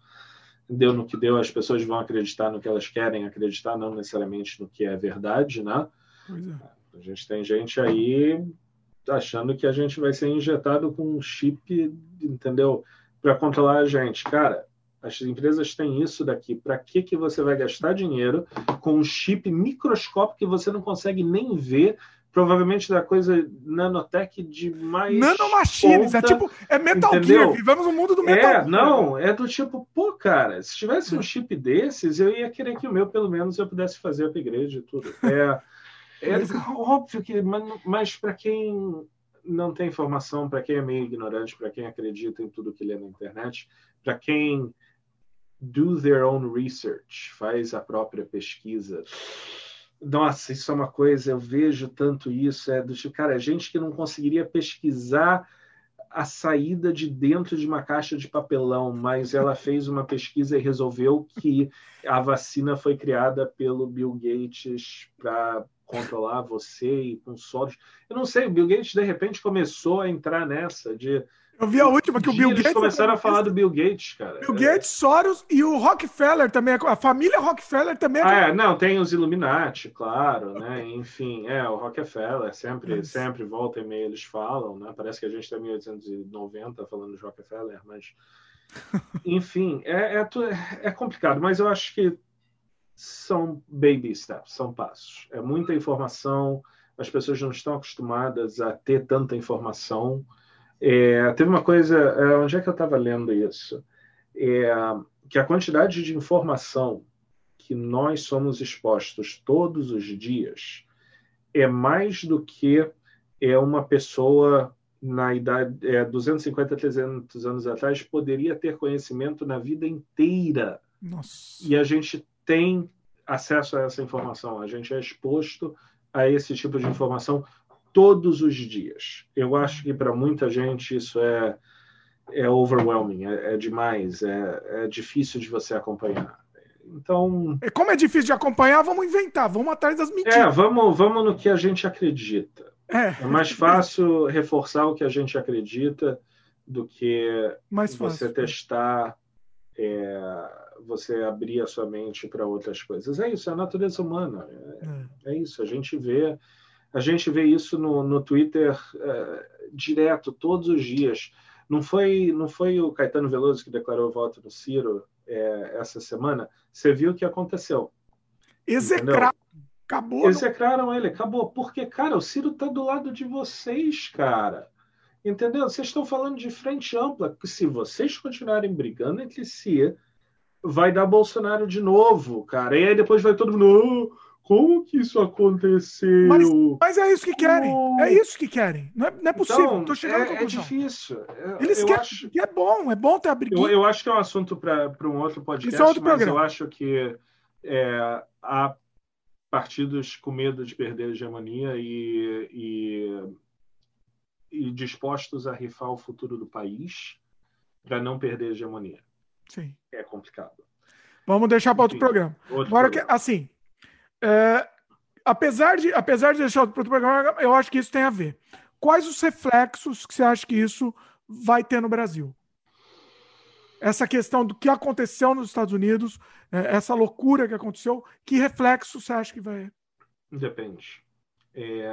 deu no que deu, as pessoas vão acreditar no que elas querem acreditar, não necessariamente no que é verdade, né? É. A gente tem gente aí achando que a gente vai ser injetado com um chip, entendeu? Para controlar a gente. Cara, as empresas têm isso daqui. Para que, que você vai gastar dinheiro com um chip microscópico que você não consegue nem ver provavelmente da coisa nanotech de mais. Nanomachines, é tipo, é Metal entendeu? Gear, vivemos no mundo do Metal é, Gear. Não, é do tipo, pô, cara, se tivesse um chip desses, eu ia querer que o meu, pelo menos, eu pudesse fazer upgrade e tudo. É, é óbvio que, mas, mas para quem não tem informação, para quem é meio ignorante, para quem acredita em tudo que lê na internet, para quem do their own research, faz a própria pesquisa nossa, isso é uma coisa, eu vejo tanto isso, é do tipo, cara, gente que não conseguiria pesquisar a saída de dentro de uma caixa de papelão, mas ela fez uma pesquisa e resolveu que a vacina foi criada pelo Bill Gates para controlar você e consórcios. Eu não sei, o Bill Gates de repente começou a entrar nessa de eu vi a última que o Bill Eles Gates. começaram a falar do Bill Gates, cara. Bill Gates, Soros e o Rockefeller também. A família Rockefeller também. É ah, é, não, tem os Illuminati, claro, né? Enfim, é, o Rockefeller sempre, sempre volta e meia eles falam, né? Parece que a gente está em 1890 falando de Rockefeller, mas. Enfim, é, é, é complicado, mas eu acho que são baby steps, são passos. É muita informação, as pessoas não estão acostumadas a ter tanta informação. É, teve uma coisa, é, onde é que eu estava lendo isso? É, que a quantidade de informação que nós somos expostos todos os dias é mais do que é uma pessoa na idade é, 250, 300 anos atrás poderia ter conhecimento na vida inteira. Nossa. E a gente tem acesso a essa informação, a gente é exposto a esse tipo de informação todos os dias. Eu acho que para muita gente isso é, é overwhelming, é, é demais, é, é difícil de você acompanhar. Então. Como é difícil de acompanhar, vamos inventar, vamos atrás das mentiras. É, vamos, vamos no que a gente acredita. É, é mais fácil reforçar o que a gente acredita do que mais você testar, é, você abrir a sua mente para outras coisas. É isso, é a natureza humana. É, é. é isso, a gente vê a gente vê isso no, no Twitter é, direto, todos os dias. Não foi, não foi o Caetano Veloso que declarou voto no Ciro é, essa semana? Você viu o que aconteceu. Execraram. Acabou. Execraram ele, acabou. Porque, cara, o Ciro está do lado de vocês, cara. Entendeu? Vocês estão falando de frente ampla. Se vocês continuarem brigando entre si, vai dar Bolsonaro de novo, cara. E aí depois vai todo mundo. Como que isso aconteceu? Mas, mas é isso que querem. Oh. É isso que querem. Não é, não é possível. Então, Tô chegando é, é difícil. Eles eu querem. Acho... é bom, é bom ter a briguinha. Eu, eu acho que é um assunto para um outro podcast, é outro mas programa. eu acho que é, há partidos com medo de perder a hegemonia e, e, e dispostos a rifar o futuro do país para não perder a hegemonia. Sim. É complicado. Vamos deixar para outro programa. Outro Agora, programa. Que, assim, é, apesar, de, apesar de deixar para outro programa, eu acho que isso tem a ver. Quais os reflexos que você acha que isso vai ter no Brasil? Essa questão do que aconteceu nos Estados Unidos, é, essa loucura que aconteceu, que reflexo você acha que vai? Depende. É,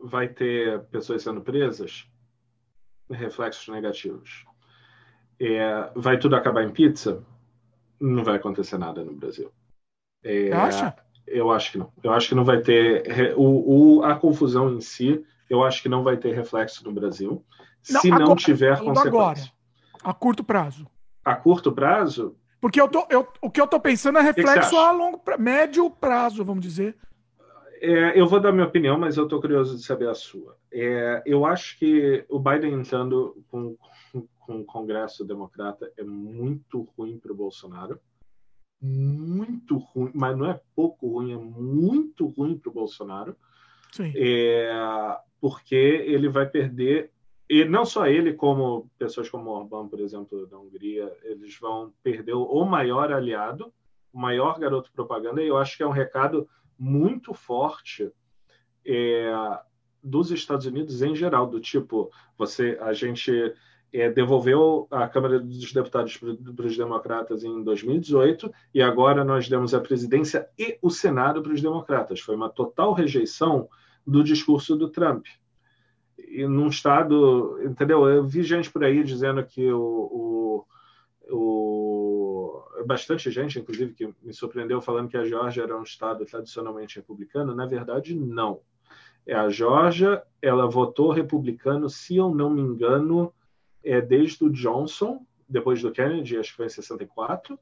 vai ter pessoas sendo presas? Reflexos negativos. É, vai tudo acabar em pizza? Não vai acontecer nada no Brasil. É, acha? Eu acho que não. Eu acho que não vai ter. O, o, a confusão em si, eu acho que não vai ter reflexo no Brasil. Não, se agora, não tiver consequência. Agora, a curto prazo. A curto prazo? Porque eu tô, eu, o que eu tô pensando é reflexo a longo, médio prazo, vamos dizer. É, eu vou dar minha opinião, mas eu estou curioso de saber a sua. É, eu acho que o Biden entrando com, com o Congresso Democrata é muito ruim para o Bolsonaro muito ruim, mas não é pouco ruim, é muito ruim para o Bolsonaro. É, porque ele vai perder, e não só ele, como pessoas como Orbán, por exemplo, da Hungria, eles vão perder o maior aliado, o maior garoto propaganda, e eu acho que é um recado muito forte é, dos Estados Unidos em geral, do tipo, você, a gente devolveu a Câmara dos Deputados para os democratas em 2018 e agora nós demos a presidência e o Senado para os democratas. Foi uma total rejeição do discurso do Trump. E num estado, entendeu? Eu vi gente por aí dizendo que o, o, o bastante gente, inclusive, que me surpreendeu falando que a Geórgia era um estado tradicionalmente republicano. Na verdade, não. É a Geórgia, ela votou republicano, se eu não me engano, é desde o Johnson, depois do Kennedy, acho que foi em 64,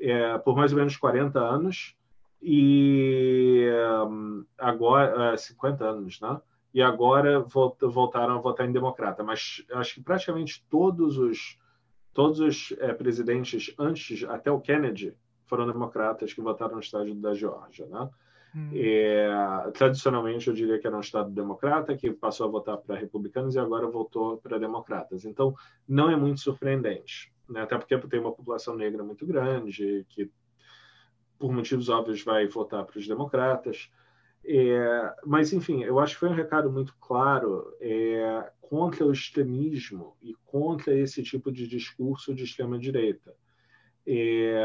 é, por mais ou menos 40 anos e um, agora uh, 50 anos, né? E agora voltaram a votar em democrata. Mas acho que praticamente todos os todos os é, presidentes antes, até o Kennedy, foram democratas que votaram no estado da Geórgia, né? Hum. É, tradicionalmente, eu diria que era um estado democrata que passou a votar para republicanos e agora voltou para democratas. Então, não é muito surpreendente, né? até porque tem uma população negra muito grande que por motivos óbvios, vai votar para os democratas. É, mas, enfim, eu acho que foi um recado muito claro é, contra o extremismo e contra esse tipo de discurso de extrema-direita. É,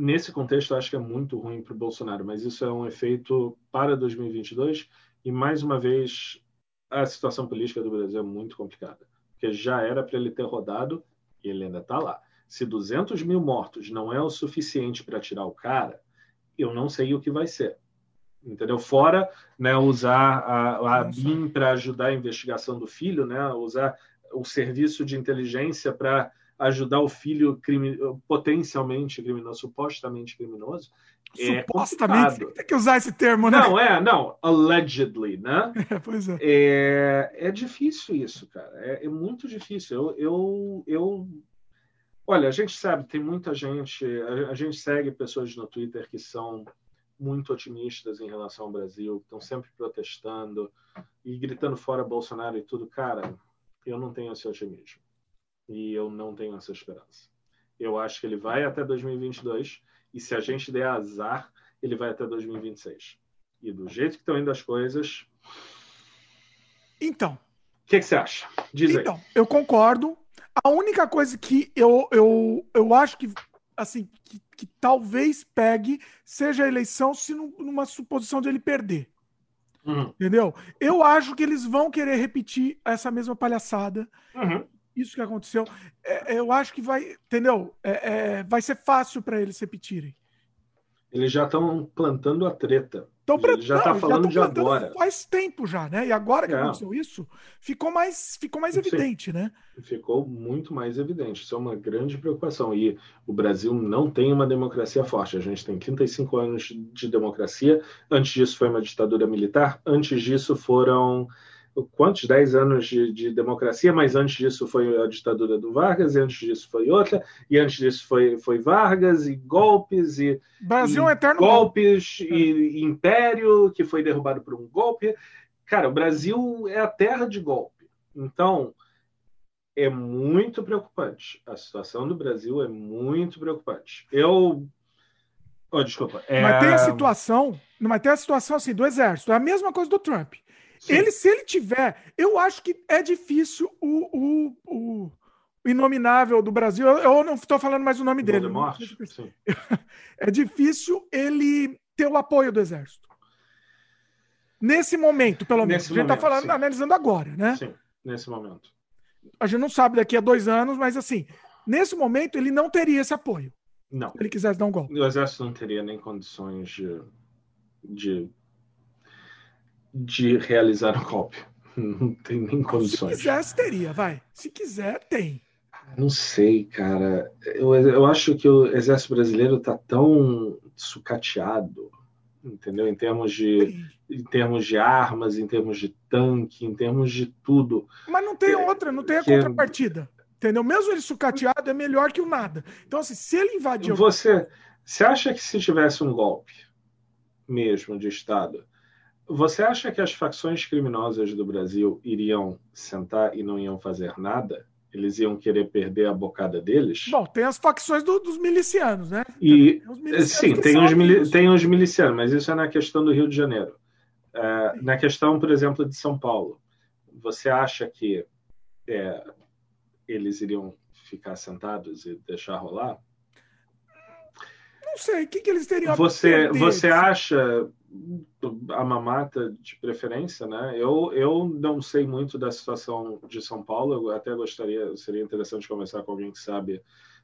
nesse contexto, eu acho que é muito ruim para o Bolsonaro, mas isso é um efeito para 2022 e, mais uma vez, a situação política do Brasil é muito complicada, porque já era para ele ter rodado e ele ainda está lá. Se 200 mil mortos não é o suficiente para tirar o cara, eu não sei o que vai ser. Entendeu? Fora né, usar a, a BIM para ajudar a investigação do filho, né, usar o serviço de inteligência para ajudar o filho crime, potencialmente criminoso, supostamente criminoso. É supostamente, tem que usar esse termo, né? Não, é, não, allegedly, né? É, pois é. É, é difícil isso, cara. É, é muito difícil. Eu, eu, eu Olha, a gente sabe, tem muita gente, a, a gente segue pessoas no Twitter que são muito otimistas em relação ao Brasil, que estão sempre protestando e gritando fora Bolsonaro e tudo. Cara, eu não tenho esse otimismo. E eu não tenho essa esperança. Eu acho que ele vai até 2022 e se a gente der azar, ele vai até 2026. E do jeito que estão indo as coisas. Então. O que, que, você acha? Diz então, aí. eu concordo. A única coisa que eu, eu, eu acho que, assim, que, que talvez pegue seja a eleição se numa suposição de ele perder. Uhum. Entendeu? Eu acho que eles vão querer repetir essa mesma palhaçada. Uhum. Isso que aconteceu. É, eu acho que vai, entendeu? É, é, vai ser fácil para eles repetirem. Eles já estão plantando a treta. Ele já está falando de agora. Faz tempo já, né? E agora que é. aconteceu isso, ficou mais, ficou mais evidente, Sim. né? Ficou muito mais evidente. Isso é uma grande preocupação. E o Brasil não tem uma democracia forte. A gente tem 35 anos de democracia. Antes disso foi uma ditadura militar. Antes disso foram quantos? 10 anos de, de, democracia, mas antes disso foi a ditadura do Vargas, e antes disso foi outra, e antes disso foi, foi Vargas, e golpes, e, Brasil e é eterno golpes, e, e império, que foi derrubado por um golpe. Cara, o Brasil é a terra de golpe. Então, é muito preocupante. A situação do Brasil é muito preocupante. Eu. Oh, desculpa. É... Mas tem a situação. Mas tem a situação assim do exército. É a mesma coisa do Trump. Ele, se ele tiver, eu acho que é difícil o, o, o, inominável do Brasil. Eu, não estou falando mais o nome dele. É difícil ele ter o apoio do exército. Nesse momento, pelo menos. Nesse a gente está falando, sim. analisando agora, né? Sim, nesse momento. A gente não sabe daqui a dois anos, mas assim, nesse momento ele não teria esse apoio. Não. Se ele quisesse dar um golpe. O exército não teria nem condições de, de de realizar o golpe. Não tem nem condições. Se quisesse, teria, vai. Se quiser, tem. Não sei, cara. Eu, eu acho que o exército brasileiro está tão sucateado, entendeu? Em termos de, em termos de armas, em termos de tanque, em termos de tudo. Mas não tem outra, não tem a contrapartida. Entendeu? Mesmo ele sucateado, é melhor que o nada. Então, assim, se ele invadir. Você, você acha que se tivesse um golpe mesmo de Estado, você acha que as facções criminosas do Brasil iriam sentar e não iam fazer nada? Eles iam querer perder a bocada deles? Bom, tem as facções do, dos milicianos, né? E, tem milicianos sim, tem os, tem os milicianos, mas isso é na questão do Rio de Janeiro. É, na questão, por exemplo, de São Paulo, você acha que é, eles iriam ficar sentados e deixar rolar? Não sei, o que, que eles teriam você, a Você acha a mamata de preferência, né? Eu, eu não sei muito da situação de São Paulo, eu até gostaria, seria interessante conversar com alguém que sabe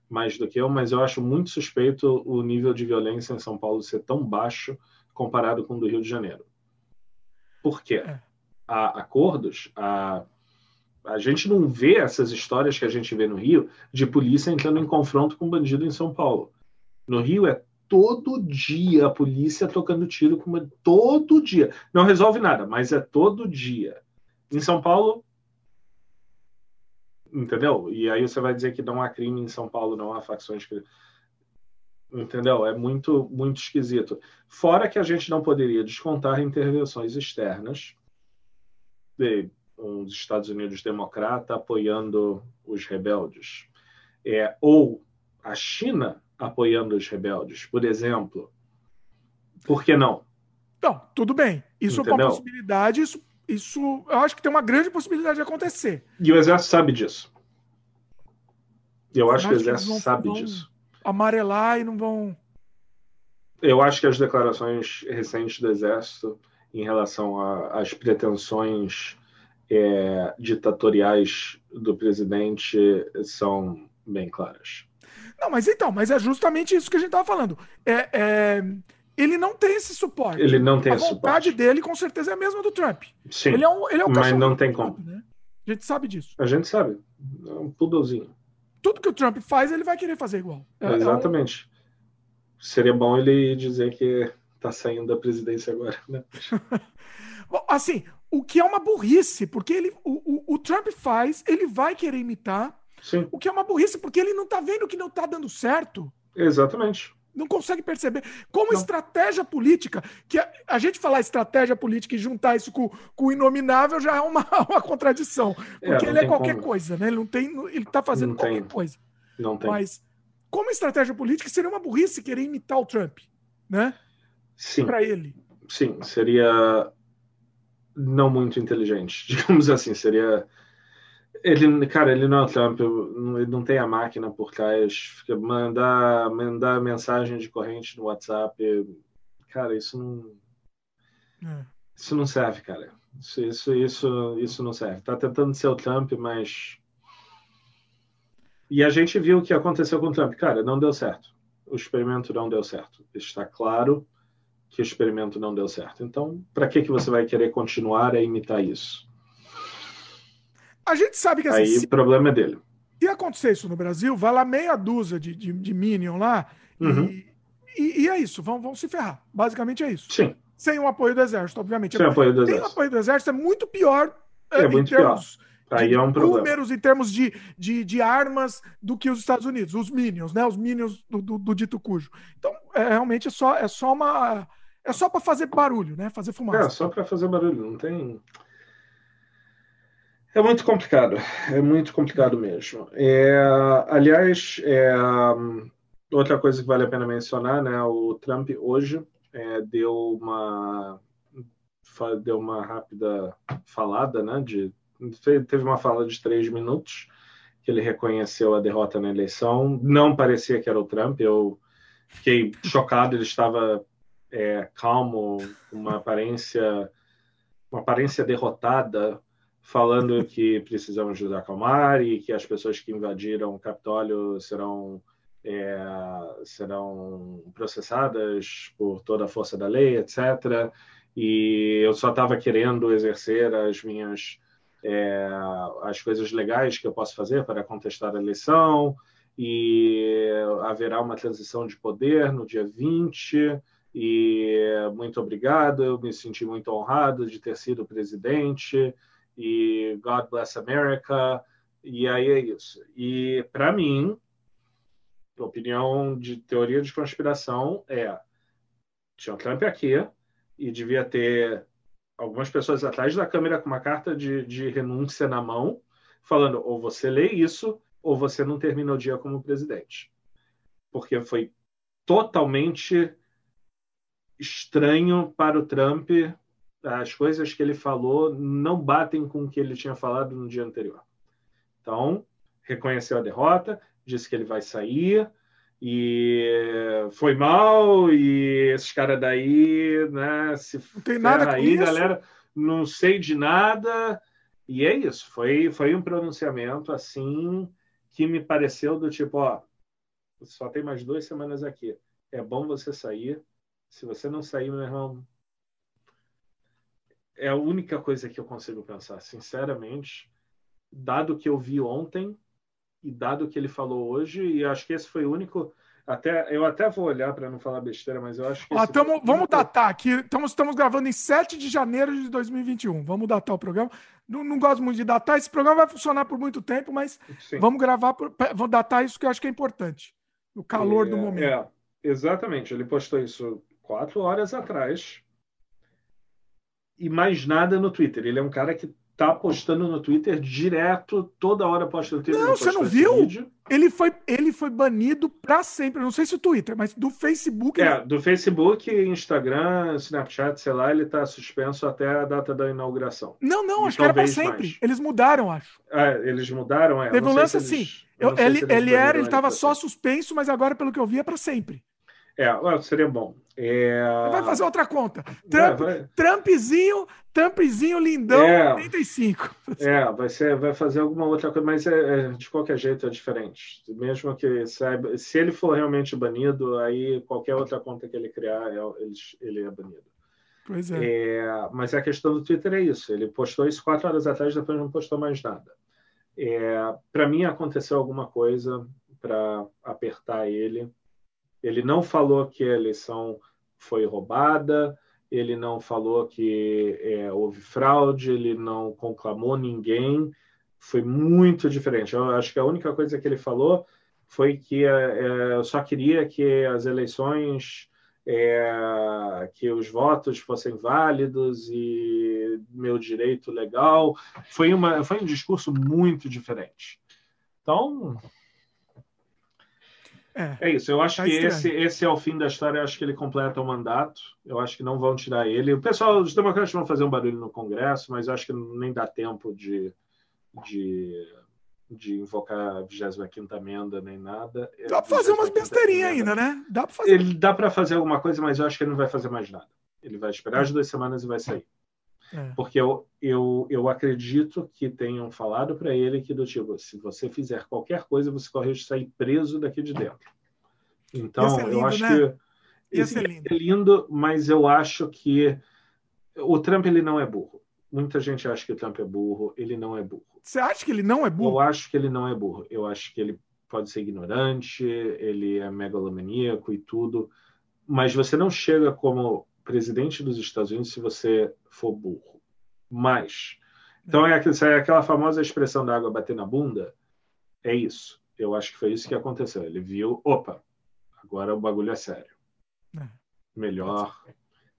mais do que eu, mas eu acho muito suspeito o nível de violência em São Paulo ser tão baixo comparado com o do Rio de Janeiro. Por quê? É. Há acordos, há a gente não vê essas histórias que a gente vê no Rio de polícia entrando em confronto com bandido em São Paulo. No Rio é todo dia a polícia tocando tiro com uma... todo dia. Não resolve nada, mas é todo dia. Em São Paulo, entendeu? E aí você vai dizer que não há crime em São Paulo, não há facções que entendeu? É muito muito esquisito. Fora que a gente não poderia descontar intervenções externas de os Estados Unidos democrata apoiando os rebeldes, é ou a China apoiando os rebeldes, por exemplo. Por que não? Não, tudo bem. Isso Entendeu? é uma possibilidade, isso, isso eu acho que tem uma grande possibilidade de acontecer. E o Exército sabe disso. Eu acho que o Exército vão, sabe vão disso. Amarelar e não vão. Eu acho que as declarações recentes do Exército em relação às pretensões é, ditatoriais do presidente são bem claras. Não, mas então, mas é justamente isso que a gente estava falando. É, é, ele não tem esse suporte. Ele não tem a esse vontade suporte. dele, com certeza, é a mesma do Trump. Sim. Ele é um, ele é um mas não tem como. né? A gente sabe disso. A gente sabe. É um pudozinho. Tudo que o Trump faz, ele vai querer fazer igual. É, Exatamente. É um... Seria bom ele dizer que está saindo da presidência agora, né? bom, assim, o que é uma burrice, porque ele, o, o, o Trump faz, ele vai querer imitar, Sim. O que é uma burrice, porque ele não está vendo que não está dando certo. Exatamente. Não consegue perceber. Como não. estratégia política, que a, a, gente falar estratégia política e juntar isso com, com o inominável já é uma, uma contradição. É, porque é, ele é qualquer como. coisa, né? Ele não tem. Ele está fazendo não qualquer tem. coisa. Não tem. Mas, como estratégia política, seria uma burrice querer imitar o Trump, né? Sim. Para ele. Sim, seria não muito inteligente, digamos assim. Seria ele, cara, ele não é o Trump, ele não tem a máquina por trás. Mandar, mandar mensagem de corrente no WhatsApp, cara, isso não. É. Isso não serve, cara. Isso, isso, isso, isso não serve. Tá tentando ser o Trump, mas. E a gente viu o que aconteceu com o Trump. Cara, não deu certo. O experimento não deu certo. Está claro que o experimento não deu certo. Então, para que, que você vai querer continuar a imitar isso? A gente sabe que assim, Aí o problema é dele. Se acontecer isso no Brasil, vai lá meia dúzia de, de, de Minion lá uhum. e, e, e, é isso, vão, vão se ferrar. Basicamente é isso. Sim. Sem o apoio do Exército, obviamente. Sem o apoio do Exército. Sem o apoio do Exército é muito pior é, é muito termos, pior. Aí é um problema. números em termos de, de, de, armas do que os Estados Unidos, os Minions, né? Os Minions do, do, do dito cujo. Então, é, realmente é só, é só uma. É só para fazer barulho, né? Fazer fumaça. É, só para fazer barulho, não tem. É muito complicado, é muito complicado mesmo. É, aliás, é, outra coisa que vale a pena mencionar, né? O Trump hoje é, deu uma deu uma rápida falada, né? De, teve uma fala de três minutos que ele reconheceu a derrota na eleição. Não parecia que era o Trump. Eu fiquei chocado. Ele estava é, calmo, uma aparência uma aparência derrotada falando que precisamos nos acalmar e que as pessoas que invadiram o Capitólio serão é, serão processadas por toda a força da lei, etc. E eu só estava querendo exercer as minhas é, as coisas legais que eu posso fazer para contestar a eleição. E haverá uma transição de poder no dia 20 e muito obrigado, eu me senti muito honrado de ter sido presidente e God Bless America E aí é isso. E para mim, opinião de teoria de conspiração é tinha o Trump aqui e devia ter algumas pessoas atrás da câmera com uma carta de, de renúncia na mão, falando ou você lê isso ou você não termina o dia como presidente. Porque foi totalmente estranho para o Trump. As coisas que ele falou não batem com o que ele tinha falado no dia anterior. Então, reconheceu a derrota, disse que ele vai sair, e foi mal, e esses caras daí, né, se não tem nada aí, isso. galera, não sei de nada, e é isso, foi, foi um pronunciamento assim que me pareceu do tipo, ó, só tem mais duas semanas aqui, é bom você sair, se você não sair, meu irmão, é a única coisa que eu consigo pensar, sinceramente, dado que eu vi ontem, e dado que ele falou hoje, e acho que esse foi o único. Até, eu até vou olhar para não falar besteira, mas eu acho que. Ó, tamo, vamos datar aqui. Estamos, estamos gravando em 7 de janeiro de 2021. Vamos datar o programa. Não, não gosto muito de datar. Esse programa vai funcionar por muito tempo, mas Sim. vamos gravar. Por, vamos datar isso que eu acho que é importante. No calor é, do momento. É, exatamente. Ele postou isso quatro horas atrás. E mais nada no Twitter. Ele é um cara que tá postando no Twitter direto, toda hora posta no Twitter. Não, você não viu? Ele foi, ele foi banido para sempre. Não sei se o Twitter, mas do Facebook. É, do Facebook, Instagram, Snapchat, sei lá, ele tá suspenso até a data da inauguração. Não, não, e acho que era para sempre. Mais. Eles mudaram, acho. É, eles mudaram, é. Teve um lance assim. Ele, ele era, ele tava só suspenso, mas agora, pelo que eu vi, é para sempre. É, seria bom. É... Vai fazer outra conta. Trump, vai, vai. Trumpzinho, Trumpzinho lindão, é, 35. É, vai, ser, vai fazer alguma outra coisa, mas é, é, de qualquer jeito é diferente. Mesmo que saiba, se ele for realmente banido, aí qualquer outra conta que ele criar, é, ele, ele é banido. Pois é. é. Mas a questão do Twitter é isso. Ele postou isso quatro horas atrás, depois não postou mais nada. É, para mim aconteceu alguma coisa para apertar ele ele não falou que a eleição foi roubada, ele não falou que é, houve fraude, ele não conclamou ninguém. Foi muito diferente. Eu acho que a única coisa que ele falou foi que é, é eu só queria que as eleições, é, que os votos fossem válidos e meu direito legal. Foi, uma, foi um discurso muito diferente. Então, é, é isso. Eu acho tá que esse, esse é o fim da história. Eu acho que ele completa o mandato. Eu acho que não vão tirar ele. O pessoal, os democratas vão fazer um barulho no Congresso, mas eu acho que nem dá tempo de, de, de invocar a 25 emenda nem nada. Dá para fazer umas besteirinhas ainda, né? Dá para fazer. Ele dá para fazer alguma coisa, mas eu acho que ele não vai fazer mais nada. Ele vai esperar as duas semanas e vai sair. É. Porque eu, eu, eu acredito que tenham falado para ele que do tipo, se você fizer qualquer coisa, você corre de sair preso daqui de dentro. Então, lindo, eu acho né? que Ia ser lindo. é lindo, mas eu acho que o Trump ele não é burro. Muita gente acha que o Trump é burro, ele não é burro. Você acha que ele não é burro? Eu acho que ele não é burro. Eu acho que ele pode ser ignorante, ele é megalomaníaco e tudo, mas você não chega como presidente dos Estados Unidos se você for burro. Mas. Então é, é aquela famosa expressão da água bater na bunda. É isso. Eu acho que foi isso que aconteceu. Ele viu, opa, agora o bagulho é sério. É. Melhor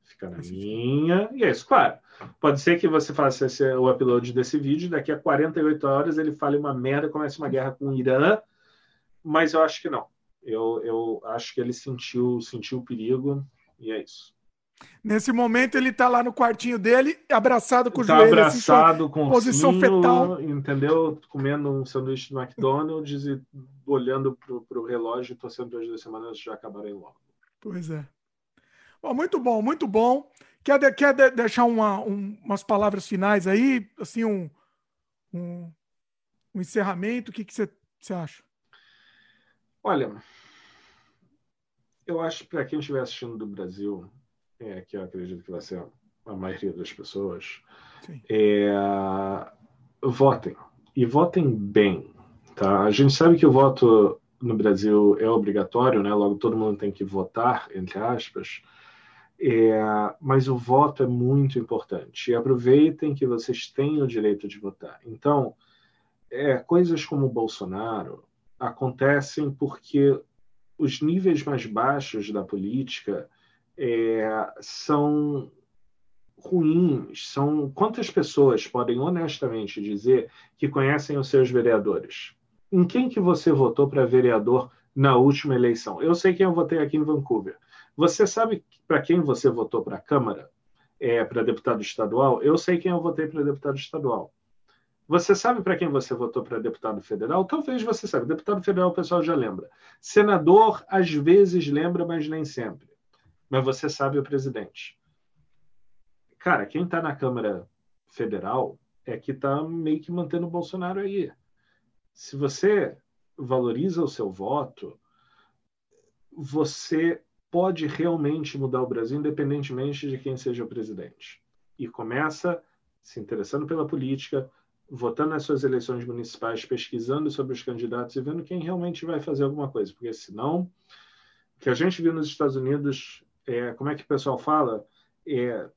ficar na minha. E é isso, claro. Pode ser que você faça esse, o upload desse vídeo, daqui a 48 horas ele fale uma merda, comece uma guerra com o Irã, mas eu acho que não. Eu, eu acho que ele sentiu, sentiu o perigo e é isso. Nesse momento ele está lá no quartinho dele, abraçado com o tá joelho, abraçado assim, com posição sino, fetal, entendeu? Comendo um sanduíche do McDonald's e olhando para o relógio torcendo para as duas semanas já acabarem logo. Pois é. Bom, muito bom, muito bom. Quer, de, quer de, deixar uma, um, umas palavras finais aí, assim um, um, um encerramento? O que você que acha? Olha, eu acho que para quem estiver assistindo do Brasil é, que eu acredito que vai ser a maioria das pessoas, é, votem. E votem bem. Tá? A gente sabe que o voto no Brasil é obrigatório, né? logo todo mundo tem que votar, entre aspas. É, mas o voto é muito importante. E aproveitem que vocês têm o direito de votar. Então, é, coisas como o Bolsonaro acontecem porque os níveis mais baixos da política é, são ruins. São quantas pessoas podem honestamente dizer que conhecem os seus vereadores? Em quem que você votou para vereador na última eleição? Eu sei quem eu votei aqui em Vancouver. Você sabe para quem você votou para a Câmara? É, para deputado estadual? Eu sei quem eu votei para deputado estadual. Você sabe para quem você votou para deputado federal? Talvez você saiba. Deputado federal o pessoal já lembra. Senador, às vezes lembra, mas nem sempre. Mas você sabe o presidente. Cara, quem está na Câmara Federal é que está meio que mantendo o Bolsonaro aí. Se você valoriza o seu voto, você pode realmente mudar o Brasil, independentemente de quem seja o presidente. E começa se interessando pela política, votando nas suas eleições municipais, pesquisando sobre os candidatos e vendo quem realmente vai fazer alguma coisa, porque senão o que a gente viu nos Estados Unidos, é, como é que o pessoal fala, é,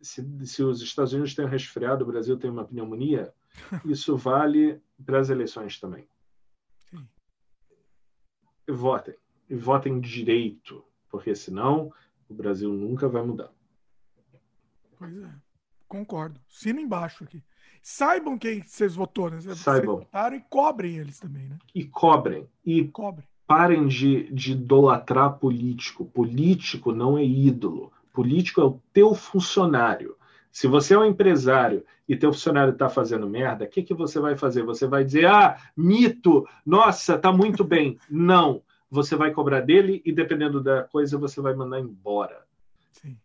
se, se os Estados Unidos têm um resfriado, o Brasil tem uma pneumonia, isso vale para as eleições também. Sim. Votem. E votem direito, porque senão o Brasil nunca vai mudar. Pois é. Concordo. Sino embaixo aqui. Saibam quem vocês votaram, né? Saibam. votaram e cobrem eles também, né? E cobrem. E cobrem. Parem de, de idolatrar político. Político não é ídolo. Político é o teu funcionário. Se você é um empresário e teu funcionário está fazendo merda, o que, que você vai fazer? Você vai dizer, ah, mito, nossa, tá muito bem. Não. Você vai cobrar dele e, dependendo da coisa, você vai mandar embora. Sim.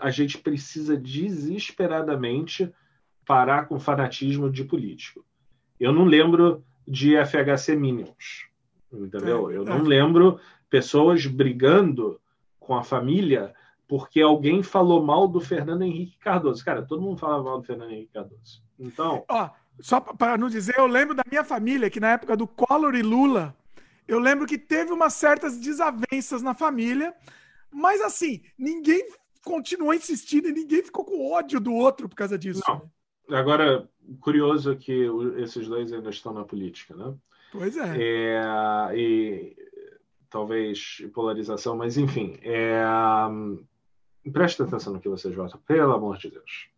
A gente precisa desesperadamente parar com fanatismo de político. Eu não lembro de FHC mínimos, entendeu? Eu não lembro pessoas brigando com a família porque alguém falou mal do Fernando Henrique Cardoso. Cara, todo mundo falava mal do Fernando Henrique Cardoso. Então. Ó, só para não dizer, eu lembro da minha família que na época do Collor e Lula, eu lembro que teve umas certas desavenças na família, mas assim, ninguém continuou insistindo e ninguém ficou com ódio do outro por causa disso. Não. Né? Agora, curioso que esses dois ainda estão na política, né? Pois é. é e talvez polarização, mas enfim, é, preste atenção no que vocês votam, pelo amor de Deus.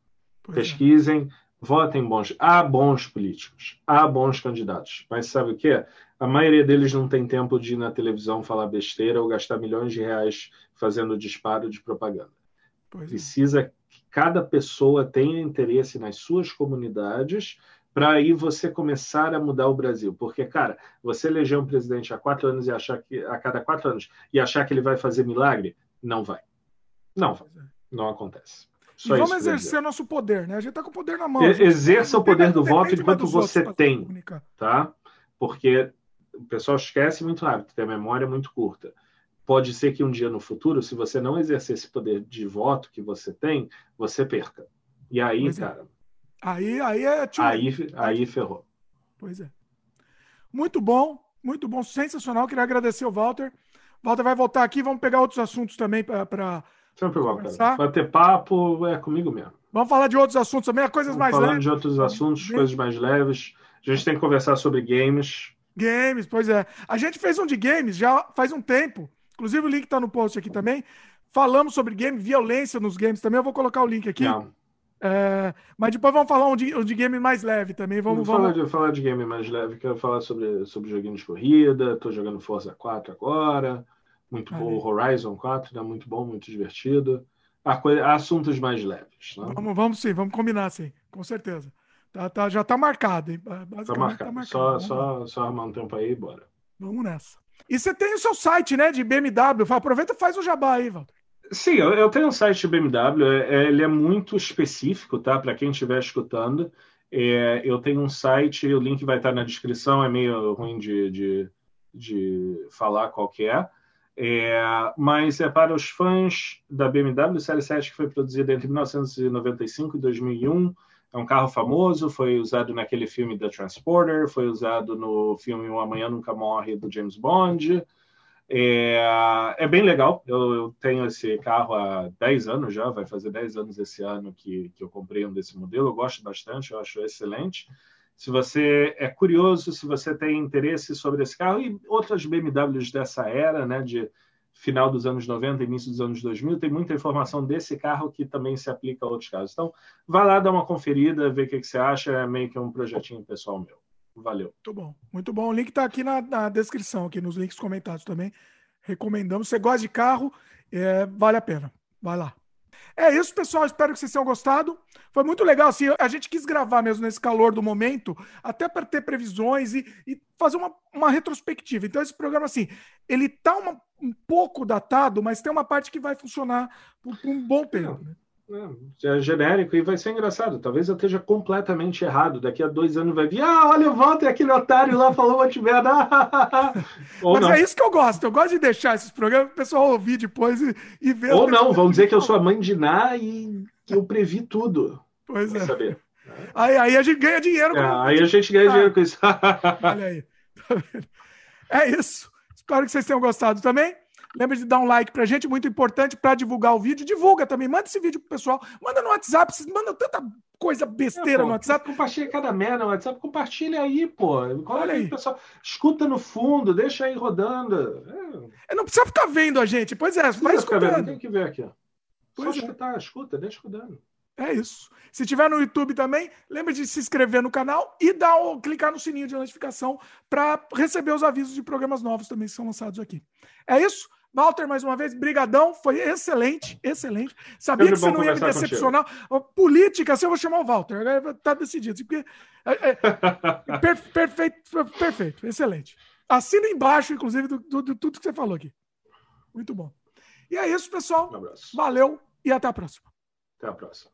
Pois é. Pesquisem, é. votem bons. Há bons políticos, há bons candidatos, mas sabe o que? A maioria deles não tem tempo de ir na televisão falar besteira ou gastar milhões de reais fazendo disparo de propaganda. Pois é. Precisa é que cada pessoa tenha interesse nas suas comunidades para aí você começar a mudar o Brasil. Porque, cara, você eleger um presidente há quatro anos e achar que a cada quatro anos e achar que ele vai fazer milagre, não vai. Não vai. É. Não acontece. Só vamos exercer nosso poder, né? A gente está com o poder na mão. Exerça o poder do voto enquanto você tem, tá? Porque o pessoal esquece muito rápido, tem a memória muito curta pode ser que um dia no futuro, se você não exercer esse poder de voto que você tem, você perca. E aí, pois é. cara. É. Aí, aí é. Tio... Aí, aí ferrou. Pois é. Muito bom, muito bom, sensacional. Queria agradecer o Walter. Walter vai voltar aqui, vamos pegar outros assuntos também para. Sempre igual, cara. Ter papo é comigo mesmo. Vamos falar de outros assuntos também, coisas vamos mais falando leves. Falando de outros assuntos, coisas mais leves. A gente tem que conversar sobre games. Games, pois é. A gente fez um de games já faz um tempo. Inclusive o link está no post aqui também. Falamos sobre game, violência nos games também. Eu vou colocar o link aqui. É, mas depois vamos falar um de, um de game mais leve também. Vamos, vamos... Falar, de, falar de game mais leve. Quero falar sobre, sobre joguinho de corrida. Estou jogando Forza 4 agora. Muito bom. Horizon 4, né? Muito bom, muito divertido. Há, assuntos mais leves. Né? Vamos, vamos sim, vamos combinar sim, com certeza. Tá, tá, já está marcado. Hein? Tá marcado. Tá marcado. Só, só, só arrumar um tempo aí e bora. Vamos nessa. E você tem o seu site, né, de BMW. Aproveita e faz o jabá aí, Walter. Sim, eu, eu tenho um site BMW. É, é, ele é muito específico, tá? Para quem estiver escutando. É, eu tenho um site, o link vai estar na descrição. É meio ruim de, de, de falar qual que é. É, mas é para os fãs da BMW Série 7 que foi produzida entre 1995 e 2001 é um carro famoso, foi usado naquele filme The Transporter, foi usado no filme O Amanhã Nunca Morre do James Bond. É, é bem legal. Eu, eu, tenho esse carro há 10 anos já, vai fazer 10 anos esse ano que, que eu comprei um desse modelo. Eu gosto bastante, eu acho excelente. Se você é curioso, se você tem interesse sobre esse carro e outras BMWs dessa era, né, de final dos anos 90, início dos anos 2000, tem muita informação desse carro que também se aplica a outros casos. Então, vá lá dar uma conferida, ver o que, que você acha, é meio que um projetinho pessoal meu. Valeu. Muito bom, muito bom. O link está aqui na, na, descrição, aqui nos links comentados também. Recomendamos. Você gosta de carro, é, vale a pena. Vai lá. É isso, pessoal. Espero que vocês tenham gostado. Foi muito legal. Assim, a gente quis gravar mesmo nesse calor do momento, até para ter previsões e, e fazer uma, uma, retrospectiva. Então, esse programa, assim, ele tá um pouco datado, mas tem uma parte que vai funcionar por, por um bom tempo. Né? É genérico e vai ser engraçado. Talvez eu esteja completamente errado. Daqui a dois anos vai vir, ah, olha o Walter, aquele otário lá falou uma merda. Mas não. é isso que eu gosto. Eu gosto de deixar esses programas para o pessoal ouvir depois e, e ver. Ou não, vão dizer que eu sou a mãe de Ná e que eu previ tudo. Pois é. Saber. Aí, aí a gente ganha dinheiro. Com... É, aí a gente ganha ah, dinheiro com isso. olha aí. É isso. Espero que vocês tenham gostado também. Lembra de dar um like pra gente, muito importante para divulgar o vídeo. Divulga também, manda esse vídeo pro pessoal. Manda no WhatsApp, vocês mandam tanta coisa besteira é, pô, no WhatsApp. Compartilha cada merda no WhatsApp, compartilha aí, pô. Olha aí, pessoal. Escuta no fundo, deixa aí rodando. É. não precisa ficar vendo a gente. Pois é, vai escutando. Tem que ver aqui, ó. Pois Só é. escutar, escuta, deixa rodando. É isso. Se tiver no YouTube também, lembre de se inscrever no canal e dar o, clicar no sininho de notificação para receber os avisos de programas novos também que são lançados aqui. É isso. Walter, mais uma vez, brigadão, foi excelente, excelente. Sabia Sempre que você não ia me decepcionar. Contigo. Política, assim eu vou chamar o Walter, agora tá decidido. Porque é, é, per, perfeito, perfeito, excelente. Assina embaixo, inclusive, do, do, do, tudo que você falou aqui. Muito bom. E é isso, pessoal. Um abraço. Valeu e até a próxima. Até a próxima.